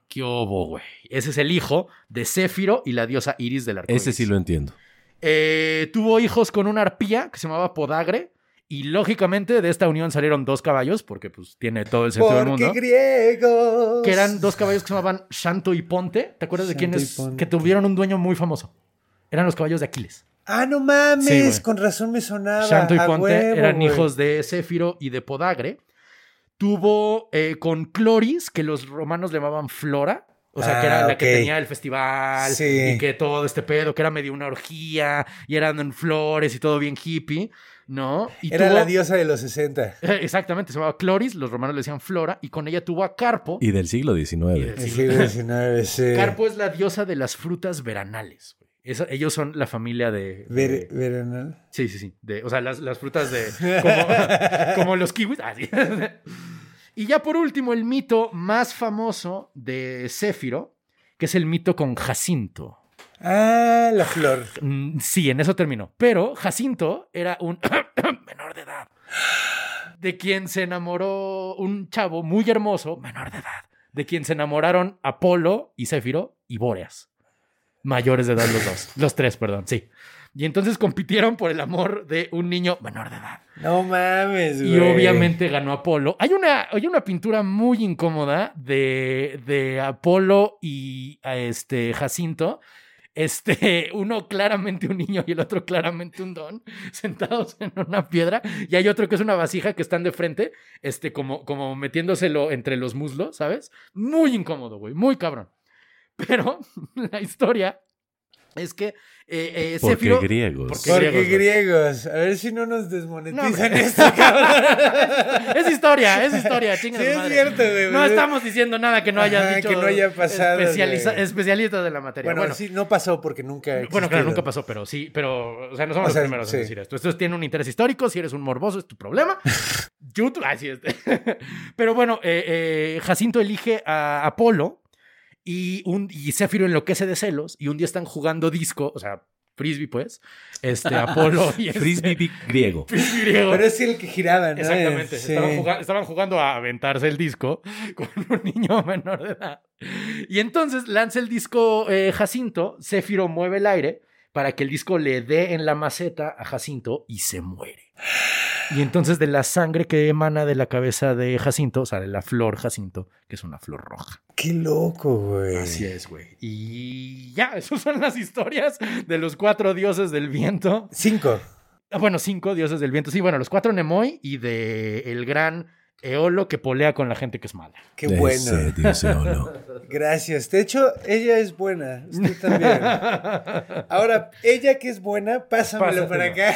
¿Qué obo, güey? Ese es el hijo de Céfiro y la diosa Iris del arco Ese sí lo entiendo. Eh, tuvo hijos con una arpía que se llamaba Podagre. Y lógicamente de esta unión salieron dos caballos, porque pues tiene todo el sentido del Porque mundo. griegos. Que eran dos caballos que se llamaban Shanto y Ponte. ¿Te acuerdas de Shanto quiénes? Ponte. Que tuvieron un dueño muy famoso. Eran los caballos de Aquiles. Ah, no mames. Sí, con razón me sonaba. Shanto y A Ponte huevo, eran hijos de Céfiro y de Podagre. Tuvo eh, con Cloris, que los romanos le llamaban Flora. O sea, que era Ah, la que tenía el festival Sí. y que todo este pedo, que era medio una orgía y eran en flores y todo bien hippie, ¿no? Y Era tuvo- la diosa de los 60. Exactamente, se llamaba Cloris, los romanos le decían Flora, y con ella tuvo a Carpo. Y del siglo XIX. Y del El siglo- siglo XIX, sí. Carpo es la diosa de las frutas veranales. Ellos son la familia de... de- veranal. Sí, sí, sí. de- o sea, las, las frutas de. Como, como los kiwis. Ah, sí. Y ya por último, el mito más famoso de Céfiro, que es el mito con Jacinto. Ah, la flor. Mm, Sí, en eso terminó. Pero Jacinto era un menor de edad, de quien se enamoró un chavo muy hermoso, menor de edad, de quien se enamoraron Apolo y Céfiro y Bóreas. Mayores de edad los dos, los tres, perdón, sí. Y entonces compitieron por el amor de un niño menor de edad. No mames, güey. Y obviamente ganó Apolo. Hay una, hay una pintura muy incómoda de, de Apolo y a este Jacinto. Este, uno claramente un niño y el otro claramente un don, sentados en una piedra. Y hay otro que es una vasija que están de frente, este, como, como metiéndoselo entre los muslos, ¿sabes? Muy incómodo, güey, muy cabrón. Pero la historia es que eh, eh, Porque Céfiro- griegos. Porque Porque griegos. A ver si no nos No, desmonetizan güey. esto, cabrón. Es historia, es historia, Sí, es madre. cierto, güey, No estamos diciendo nada que no haya Ajá, dicho. que no haya pasado, güey. especialistas de la materia. Bueno, Bueno, sí, no pasó porque nunca. ha bueno, claro, existido. nunca pasó, pero sí, pero, o sea, no somos O sea, los primeros sí. en decir esto. Esto tiene un interés histórico, si eres un morboso es tu problema. YouTube, así es. pero bueno, eh, eh, Jacinto elige a Apolo y, un, y enloquece de celos y un día están jugando disco, o sea, frisbee pues, este, Apolo y este, Frisbee griego. frisbee griego. Pero es el que giraba, ¿no? Exactamente. Sí. Estaban, juga- estaban jugando a aventarse el disco con un niño menor de edad. Y entonces lanza el disco eh, Jacinto, Céfiro mueve el aire para que el disco le dé en la maceta a Jacinto y se muere. Y entonces de la sangre que emana de la cabeza de Jacinto sale la flor Jacinto, que es una flor roja. Qué loco, güey. Así es, güey. Y ya, esas son las historias de los cuatro dioses del viento. Cinco. Ah, bueno, cinco dioses del viento. Sí, bueno, los cuatro Nemoi y de el gran Eolo que polea con la gente que es mala. Qué bueno. Ese dice Olo. Gracias. De hecho, ella es buena. Usted también. Ahora, ella que es buena, pásamelo Pásatelo. para acá.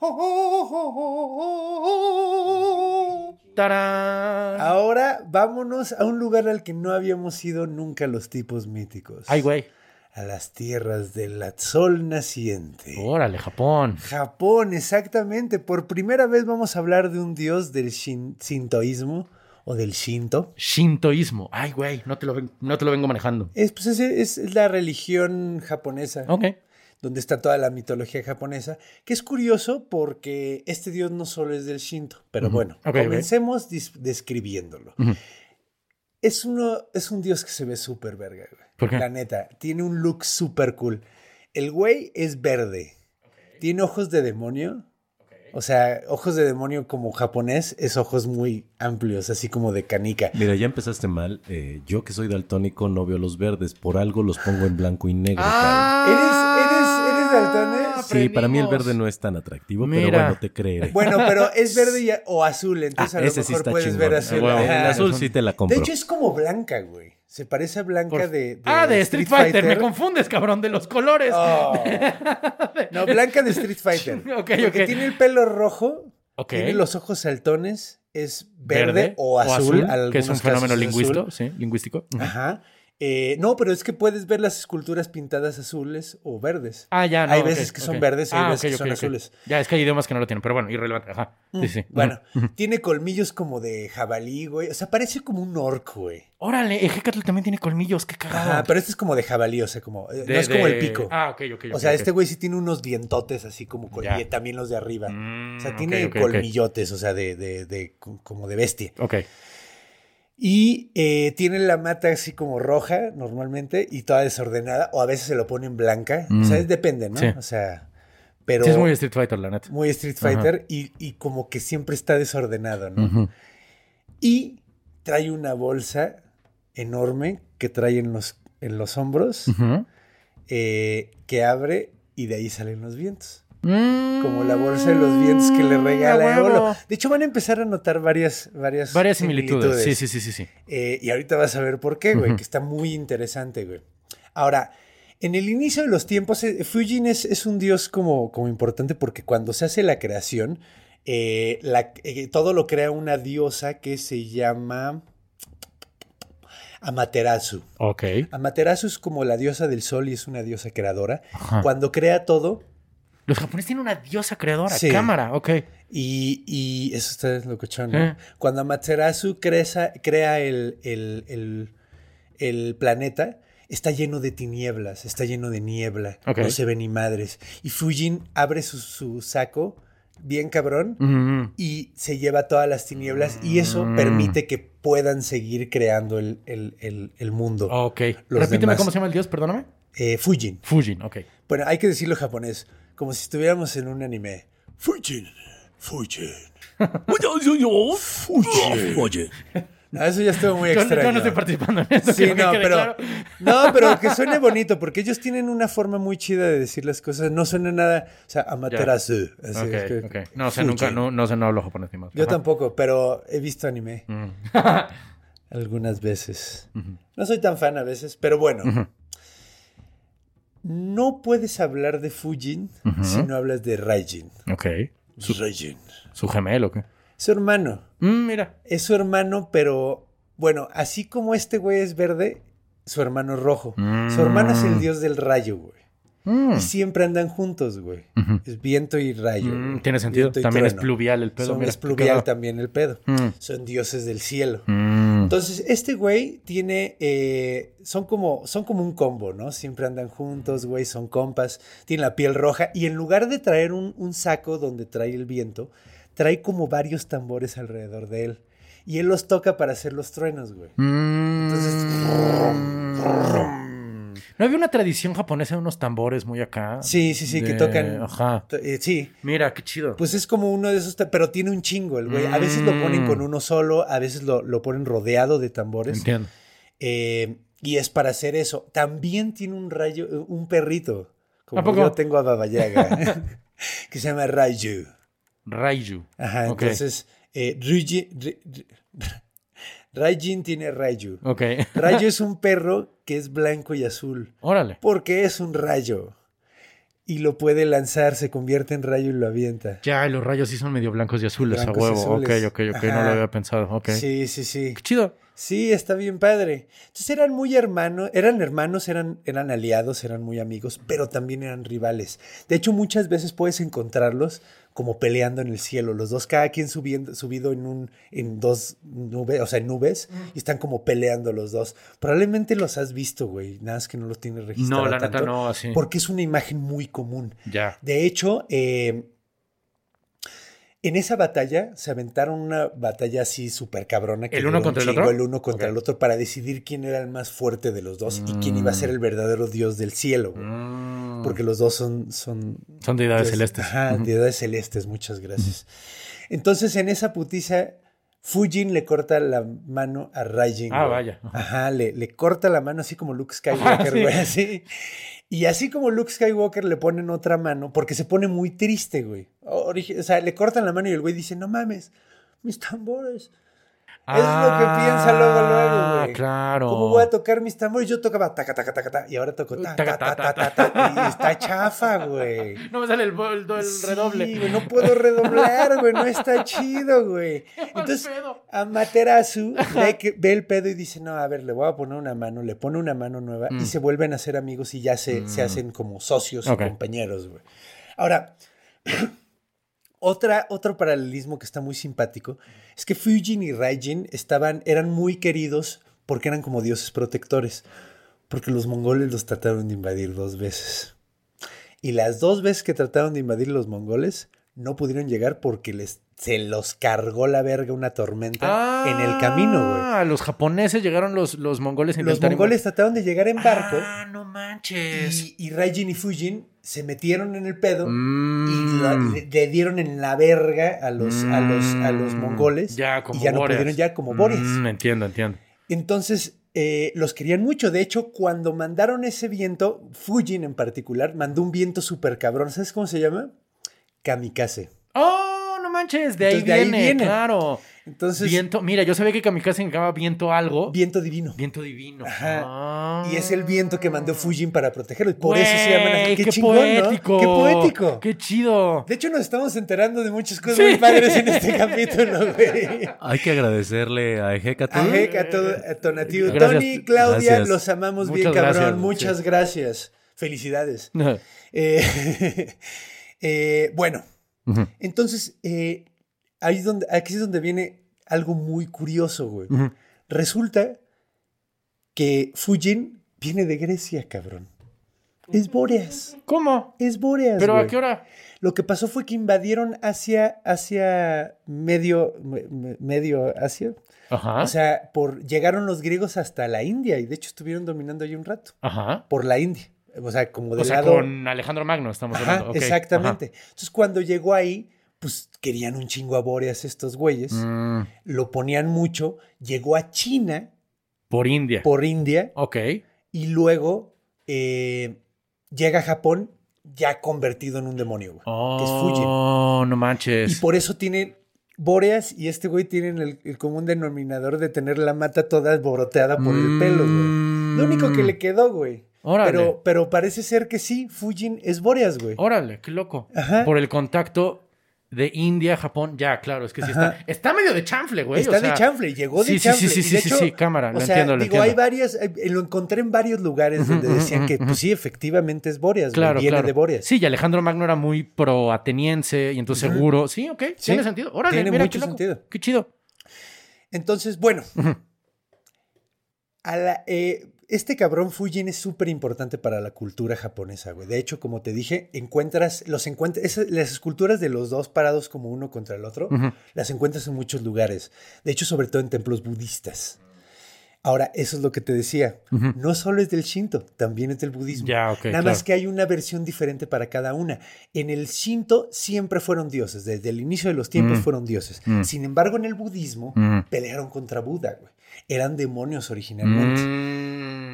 ¡Tarán! Ahora vámonos a un lugar al que no habíamos ido nunca los tipos míticos. Ay, güey. A las tierras del sol naciente. Órale, Japón. Japón, exactamente. Por primera vez vamos a hablar de un dios del shin- sintoísmo o del shinto. Shintoísmo. Ay, güey, no te lo, no te lo vengo manejando. Es, pues, es, es- la religión japonesa, Ok. donde está toda la mitología japonesa, que es curioso porque este dios no solo es del shinto, pero bueno, comencemos describiéndolo. Es, uno, es un dios que se ve súper verga, güey. ¿Por qué? La neta, tiene un look súper cool. El güey es verde. Tiene ojos de demonio. O sea, ojos de demonio como japonés es ojos muy amplios, así como de canica. Mira, ya empezaste mal. Eh, yo que soy daltónico no veo los verdes. Por algo los pongo en blanco y negro. ¿Eres, eres, eres daltone? Kyle. Sí, para mí el verde no es tan atractivo, pero bueno, te creeré. Bueno, pero es verde y- o azul, entonces Ah, a lo ese sí mejor está puedes chingón. ver Ah, azul. Ajá. el azul sí te la compro. De hecho, es como blanca, güey. Se parece a blanca Por- de, de ah, de Street Fighter. Me confundes, cabrón, de los colores. Oh. No, blanca de Street Fighter. Ok, Porque tiene el pelo rojo, Ok. tiene los ojos saltones, es verde, o azul. que es un fenómeno lingüístico, azul. sí, lingüístico. Ajá. Eh, no, pero es que puedes ver las esculturas pintadas azules o verdes. Ah, ya, no. Hay veces que son verdes y hay Ah, veces que son azules. Ya, es que hay idiomas que no lo tienen, pero bueno, irrelevante. Ajá. Sí, sí. Bueno, tiene colmillos como de jabalí, güey. O sea, parece como un orco, güey. Órale, Ejecatl también tiene colmillos, qué cagado. Ajá, pero este es como de jabalí, o sea, como. eh, De- no es como el pico. Ah, ok, ok. o sea, este güey sí tiene unos dientotes así como colmillo, Ya. también los de arriba. Mm, o sea, ok, tiene colmillotes, o sea, de, de, de- como de bestia. Ok. Y eh, tiene la mata así como roja normalmente y toda desordenada, o a veces se lo pone en blanca. O sea, Mm. depende, ¿no? Sí. O sea, pero Sí, es muy Street Fighter, la neta. muy Street Fighter y, y como que siempre está desordenado, ¿no? Y trae una bolsa enorme que trae en los, en los hombros, eh, que abre y de ahí salen los vientos. Mm, Como la bolsa de los vientos que le regala a huevo. Eolo. De hecho, van a empezar a notar varias, varias, Varias similitudes. Sí, sí, sí, sí, sí. Eh, y ahorita vas a ver por qué, güey, que está muy interesante, güey. Ahora, en el inicio de los tiempos, eh, Fujin es, es un dios como, como importante porque cuando se hace la creación, eh, la- eh, todo lo crea una diosa que se llama Amaterasu. Ok. Amaterasu es como la diosa del sol y es una diosa creadora. Ajá. Cuando crea todo, Los japoneses tienen una diosa creadora, Sí. cámara, ok. Y, y eso está locochón, ¿no? Eh. Cuando Amaterasu creza- crea el, el- el- el planeta, está lleno de tinieblas, está lleno de niebla, no se ve ni madres. Y Fujin abre su, su saco, bien cabrón, Ujú. y se lleva todas las tinieblas, y eso Mm. permite que puedan seguir creando el, el- el- el mundo. Ok. Los Repíteme demás. cómo se llama el dios, perdóname. Eh, Fujin. Fujin, ok. Bueno, hay que decirlo en japonés, como si estuviéramos en un anime. Fujin, Fujin. Oye, No, eso ya estuvo muy Yo, extraño. yo no estoy participando en esto. Sí, no, pero, claro. no, pero que suene bonito, porque ellos tienen una forma muy chida de decir las cosas. No suena nada, o sea, Amaterasu. así Ok, es que- ok. No sé, nunca, no, no sé, no hablo japonés ni más. Yo Ajá. tampoco, pero he visto anime Mm. algunas veces. No soy tan fan a veces, pero bueno. Ujú. No puedes hablar de Fujin si no hablas de Raijin. Ok. Raijin. ¿Su gemelo qué? Su hermano. Mm, mira. Es su hermano, pero bueno, así como este güey es verde, su hermano es rojo. Su hermano es el dios del rayo, güey. Mm. Y siempre andan juntos, güey. Es viento y rayo. Mm, tiene sentido. También es pluvial el pedo. Son- mira, es pluvial también el pedo. Mm. Son dioses del cielo. Entonces, este güey tiene. eh, son, como, son como un combo, ¿no? Siempre andan juntos, güey, son compas. Tiene la piel roja. Y en lugar de traer un, un saco donde trae el viento, trae como varios tambores alrededor de él. Y él los toca para hacer los truenos, güey. Mm. Entonces. ¿No había una tradición japonesa de unos tambores muy acá? Sí, sí, sí, que tocan. Ajá. eh, sí. Mira, qué chido. Pues es como uno de esos, pero tiene un chingo el güey. A veces lo ponen Mm. con uno solo, a veces lo, lo ponen rodeado de tambores. Entiendo. Eh, y es para hacer eso. También tiene un rayo, un perrito, como ¿A poco? yo tengo a Baba Yaga, que se llama Rayu. Raiju. Ajá, entonces, eh, Ryuji- Raijin tiene Rayu. Ok. Rayu es un perro que es blanco y azul, Órale. porque es un rayo. Y lo puede lanzar, se convierte en rayo y lo avienta. Ya, los rayos sí son medio blancos y azules Blancos a huevo. azules. Ok, ok, ok. No lo había pensado. Ok. Sí, sí, sí. Qué chido. Sí, está bien padre. Entonces eran muy hermanos, eran hermanos, eran, eran aliados, eran muy amigos, pero también eran rivales. De hecho, muchas veces puedes encontrarlos como peleando en el cielo, los dos, cada quien subiendo, subido en un, en dos nubes, o sea, en nubes, y están como peleando los dos. Probablemente los has visto, güey, nada más que no los tienes registrado. No, la neta no, así. Porque es una imagen muy común. Ya. De hecho, eh, en esa batalla se aventaron una batalla así súper cabrona. que ¿El uno un contra el otro? El uno contra el otro para decidir quién era el más fuerte de los dos y quién iba a ser el verdadero dios del cielo. güey. Mm. Porque los dos son... Son, Son deidades pues, celestes. Ajá, deidades celestes, muchas gracias. Entonces, en esa putiza, Fujin le corta la mano a Raijin. Ah, güey. vaya. Ajá. Ajá, le, le corta la mano así como Luke Skywalker, sí. güey, así. Y así como Luke Skywalker le ponen otra mano, porque se pone muy triste, güey. O sea, le cortan la mano y el güey dice, no mames, mis tambores. Es lo que piensa luego, luego, güey. Ah, Claro. ¿Cómo voy a tocar mis tambores? Yo tocaba taca, taca, taca, taca, y ahora toco ta, ta, ta, ta, ta, ta, y está chafa, güey. No me sale el, el- el Sí, redoble. güey, no puedo redoblar, güey, no está chido, güey. Entonces, Amaterasu ve, que- ve el pedo y dice, no, a ver, le voy a poner una mano, le pone una mano nueva y se vuelven a ser amigos y ya se, se hacen como socios Ok. y compañeros, güey. Ahora, otra, otro paralelismo que está muy simpático es que Fujin y Raijin estaban, eran muy queridos porque eran como dioses protectores, porque los mongoles los trataron de invadir dos veces. Y las dos veces que trataron de invadir los mongoles, no pudieron llegar porque les, se los cargó la verga una tormenta en el camino, güey. Ah, los japoneses llegaron los, los mongoles Los mongoles trataron de llegar en barco Ah, no manches. y, y Raijin y Fujin se metieron en el pedo Mm. y la- le, le dieron en la verga a los, a los, a los Mm. mongoles Ya, como y ya no pudieron ya como Boreas. Mm, entiendo, entiendo. Entonces, eh, los querían mucho. De hecho, cuando mandaron ese viento, Fujin en particular, mandó un viento súper cabrón. ¿Sabes cómo se llama? Kamikaze. Oh, no manches, de ahí, Entonces, de ahí viene, viene. claro. Entonces, viento, mira, yo sabía que Kamikaze significaba viento algo. viento divino. Viento divino. Ajá. Ah. Y es el viento que mandó Fujin para protegerlos. Por eso se llaman Qué, qué chingón, poético. ¿no? Qué poético. Qué chido. De hecho, nos estamos enterando de muchas cosas Sí. muy padres en este capítulo, güey. Hay que agradecerle a Ejecatu. A. Gracias. Tony, Claudia, Gracias. los amamos bien, cabrón. gracias. Muchas Sí. gracias. Felicidades. Eh, eh, bueno, entonces, eh, ahí es donde, aquí es donde viene algo muy curioso, güey. Resulta que Fujin viene de Grecia, cabrón. Es Bóreas. ¿Cómo? Es Bóreas. ¿Pero a qué hora? Lo que pasó fue que invadieron hacia, hacia medio, me- me- medio Asia. Ajá. O sea, por, llegaron los griegos hasta la India y de hecho estuvieron dominando ahí un rato. Ajá. Por la India. O sea, como del O sea, lado. con Alejandro Magno estamos Ajá, hablando. ok, exactamente. Entonces, cuando llegó ahí, pues querían un chingo a Bóreas estos güeyes. ajá. Mm, Lo ponían mucho. Llegó a China por India. por India Ok. y luego eh, llega a Japón ya convertido en un demonio, güey. que es Fujin. Oh, no Y manches. por eso tiene Bóreas y este güey tienen el, el común denominador de tener la mata toda alboroteada por el pelo, güey. Lo único que le quedó, güey. Órale. Pero, pero parece ser que sí, Fujin es Bóreas, güey. Órale, qué loco. Ajá. Por el contacto de India Japón. Ya, claro, es que sí Ajá. está. Está medio de chanfle, güey. Está o sea, de chanfle, llegó de sí, sí, chanfle. sí, sí, de sí, hecho, sí, cámara, lo o sea, entiendo, lo digo, hay entiendo. varias, eh, lo encontré en varios lugares donde decían que, pues sí, efectivamente es Bóreas, güey, Claro, viene claro. de Bóreas. Sí, y Alejandro Magno era muy pro ateniense y entonces seguro. Sí, ok, Sí, tiene sentido. Órale, tiene mira, mucho qué sentido. Qué chido. Entonces, bueno, a la- eh, este cabrón Fujin es súper importante para la cultura japonesa, güey. De hecho, como te dije, encuentras, los encuentras, esas- las esculturas de los dos parados como uno contra el otro, las encuentras en muchos lugares. De hecho, sobre todo en templos budistas. Ahora, eso es lo que te decía. No solo es del Shinto, también es del budismo. Ya, ok, Nada claro. más que hay una versión diferente para cada una. En el Shinto siempre fueron dioses, desde el inicio de los tiempos Mm. fueron dioses. Mm. Sin embargo, en el budismo Mm. pelearon contra Buda, güey. Eran demonios originalmente.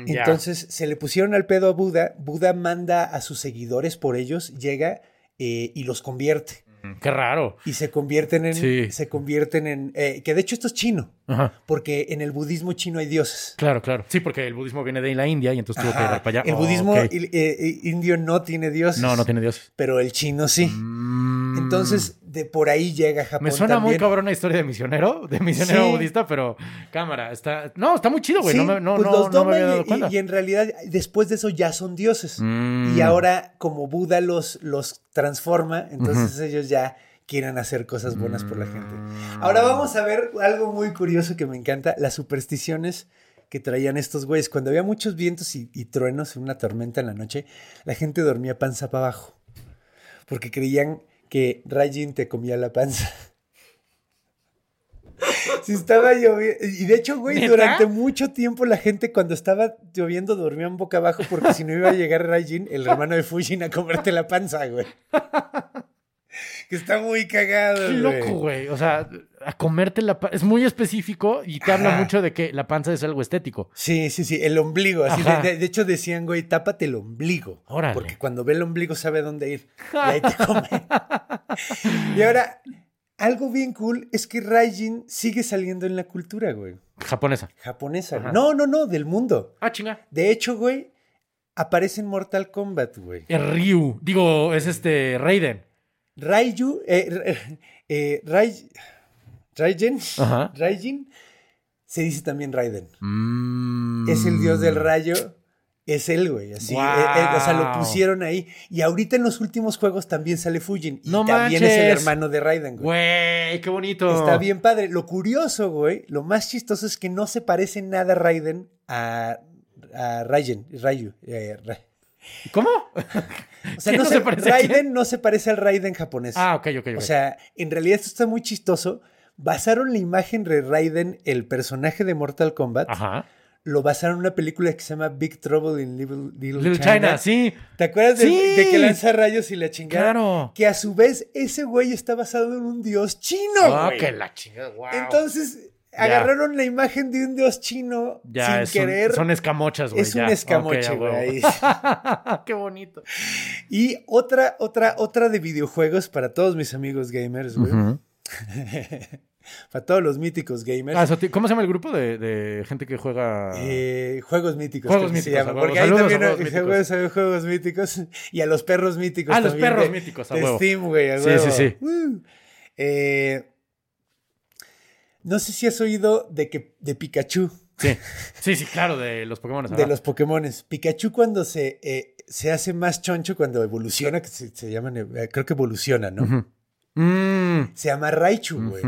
Mm. Entonces se le pusieron al pedo a Buda. Buda manda a sus seguidores por ellos, llega eh, y los convierte. Mm, Qué raro. Y se convierten en. Sí. Se convierten en. eh, que de hecho esto es chino, Ajá. porque en el budismo chino hay dioses. Claro, claro. Sí, porque el budismo viene de la India y entonces tuvo que ir para allá. El Oh, budismo il- eh, indio no tiene dioses. No, no tiene dioses. Pero el chino sí. Mm. Entonces, de por ahí llega Japón. Me suena muy también. cabrón una historia de misionero, de misionero Sí. budista, pero cámara, está. No, está muy chido, güey. Sí, no me, no, pues no, los no me había y- dado y, cuenta. y en realidad después de eso ya son dioses. Mm. Y ahora, como Buda los, los transforma, entonces ellos ya quieren hacer cosas buenas por la gente. Mm. Ahora vamos a ver algo muy curioso que me encanta, las supersticiones que traían estos güeyes. Cuando había muchos vientos y, y truenos en una tormenta en la noche, la gente dormía panza para abajo. Porque creían que Rajin te comía la panza. Si estaba lloviendo. Y de hecho, güey, ¿Neta? durante mucho tiempo la gente cuando estaba lloviendo dormían boca abajo porque si no iba a llegar Raijin, el hermano de Fujin, a comerte la panza, güey. Que está muy cagado, Qué loco, güey. O sea, a comerte la panza. Es muy específico y te habla mucho de que la panza es algo estético. Sí, sí, sí, el ombligo. Así de, hecho decían, güey, tápate el ombligo. Órale. Porque cuando ve el ombligo sabe dónde ir. Y ahí te come. y ahora, algo bien cool es que Raijin sigue saliendo en la cultura, güey. Japonesa. Japonesa. Ajá. No, no, no, del mundo. Ah, chinga. De hecho, güey, aparece en Mortal Kombat, güey. Es Ryu. Digo, es este Raiden. Raiju, eh, eh, Rai- Raijin. Raijin, se dice también Raiden. Mm. Es el dios del rayo. Es él, güey. Así. Eh, eh, o sea, lo pusieron ahí. Y ahorita en los últimos juegos también sale Fujin. Y No también es el hermano de Raiden, güey. Güey, qué bonito. Está bien padre. Lo curioso, güey, lo más chistoso es que no se parece nada Raiden a, a Raiden, Rayu. eh, ¿Cómo? O sea, ¿Quién no no se, parece? Raiden no se parece al Raiden japonés. Ah, ok, ok, ok. O sea, en realidad esto está muy chistoso. Basaron la imagen de Raiden, el personaje de Mortal Kombat, Ajá. lo basaron en una película que se llama Big Trouble in Little, Little Little China. China, sí. ¿Te acuerdas de, Sí. de que lanza rayos y la chingada? Claro. Que a su vez ese güey está basado en un dios chino. Ah, güey. que la chingada, wow. Entonces agarraron la imagen de un dios chino ya, sin es un- querer. son escamochas, güey. es un escamoche, güey. qué bonito. Y otra, otra, otra de videojuegos para todos mis amigos gamers, güey. para todos los míticos gamers. Ah, ¿Cómo se llama el grupo de, de gente que juega? Eh, juegos míticos. Juegos que se míticos, llama. Porque ahí Saludos a también Juegos hay Míticos. juegos, hay juegos míticos. Y a los perros míticos. Ah, los también perros de- míticos, a de huevo. Steam, güey. a Sí, huevo. sí, sí. Uh. Eh, no sé si has oído de que de Pikachu, Sí. sí, sí, claro, de los Pokémon. de los Pokémones. Pikachu cuando se, eh, se hace más choncho, cuando evoluciona, que se, se llaman, eh, creo que evoluciona, ¿no? Mm. Se llama Raichu, güey.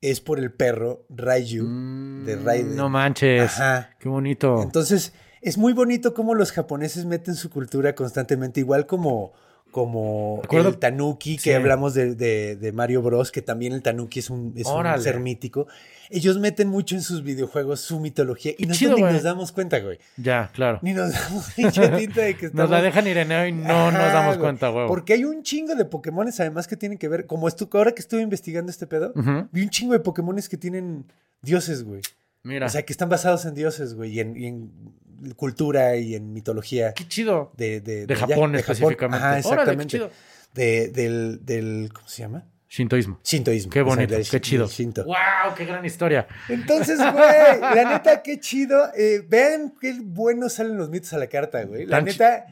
Es por el perro Raiju de Raiden. No manches. Ajá. Qué bonito. Entonces, es muy bonito cómo los japoneses meten su cultura constantemente, igual como, como Recuerdo- el tanuki, que Sí. hablamos de, de- de Mario Bros, que también el tanuki es un, es un Órale. ser mítico. Ellos meten mucho en sus videojuegos su mitología y nosotros ni güey. nos damos cuenta, güey. ya, claro. Ni nos damos tinta de que Nos estamos... la dejan Ireneo y no nos damos güey. cuenta, huevo. Porque hay un chingo de Pokémones además que tienen que ver, como estu ahora que estuve investigando este pedo, vi un chingo de Pokémones que tienen dioses, güey. Mira. O sea, que están basados en dioses, güey, y en, y en cultura y en mitología qué chido. de, de, De Japón de específicamente. Ajá, Órale, qué exactamente. chido. De- del, del, ¿cómo se llama? Shintoísmo. Shintoísmo. Qué o sea, bonito, qué chido. Shinto. ¡Wow! ¡Qué gran historia! Entonces, güey, la neta, qué chido. Eh, vean qué buenos salen los mitos a la carta, güey. La Tan neta,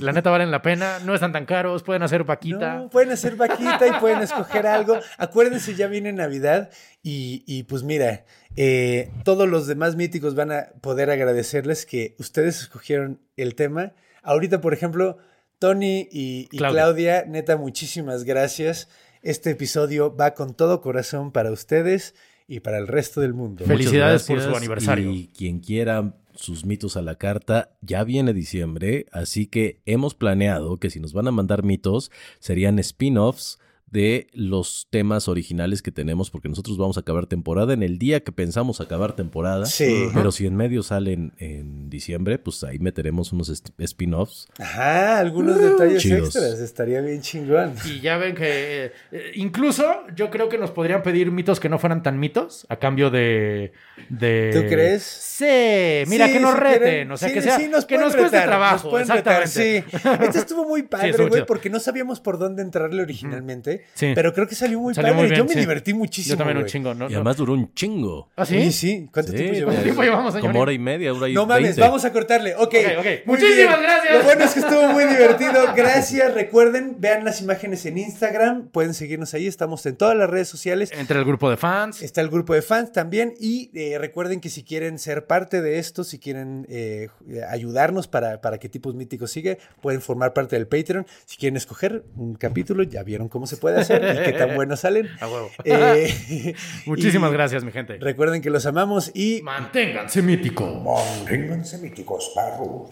La neta valen la pena, no están tan caros, pueden hacer vaquita. No, pueden hacer vaquita y pueden escoger algo. Acuérdense, ya viene Navidad y, y pues mira, eh, todos los demás míticos van a poder agradecerles que ustedes escogieron el tema. Ahorita, por ejemplo, Tony y, y Claudia. Claudia, neta, muchísimas gracias. Este episodio va con todo corazón para ustedes y para el resto del mundo. Felicidades por su aniversario. Y quien quiera sus mitos a la carta, ya viene diciembre, así que hemos planeado que si nos van a mandar mitos, serían spin-offs de los temas originales que tenemos, porque nosotros vamos a acabar temporada en el día que pensamos acabar temporada. Sí. Pero si en medio salen en diciembre, pues ahí meteremos unos spin-offs. Ajá, algunos detalles Chidos. extras. Estaría bien chingón. Y ya ven que eh, incluso yo creo que nos podrían pedir mitos que no fueran tan mitos a cambio de... de... ¿Tú crees? Sí, mira, Sí, que nos si reten, quieren- o sea, sí, que sea, sí, nos que nos cueste retar, trabajo, nos retar, sí. Este estuvo muy padre, güey, porque no sabíamos por dónde entrarle originalmente, Sí. pero creo que salió muy Salió padre. muy bien, Yo me sí. divertí muchísimo. Yo también un chingo, ¿no? Y además duró un chingo. ¿Ah, sí? Oye, sí. ¿Cuánto Sí, tiempo llevamos? tiempo llevamos? Como hora y media, hora y No mames, vamos a cortarle. Ok. Ok, ok. muy Muchísimas bien. gracias. Lo bueno es que estuvo muy divertido. Gracias. Recuerden, vean las imágenes en Instagram. Pueden seguirnos ahí. Estamos en todas las redes sociales. Entre el grupo de fans. Está el grupo de fans también y eh, recuerden que si quieren ser parte de esto, si quieren eh, ayudarnos para, para que Tipos Míticos siga, pueden formar parte del Patreon. Si quieren escoger un capítulo, ya vieron cómo se puede hacer y qué tan buenos salen. A huevo. Eh, Muchísimas gracias, mi gente. Recuerden que los amamos y Manténganse míticos. Manténganse míticos, perros.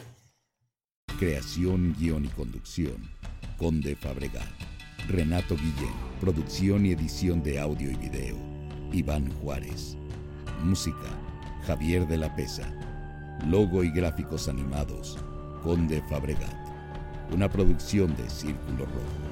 Creación, guion y conducción. Conde Fabregat. Renato Guillén. Producción y edición de audio y video. Iván Juárez. Música, Javier de la Pesa. Logo y gráficos animados, Conde Fabregat. Una producción de Círculo Rojo.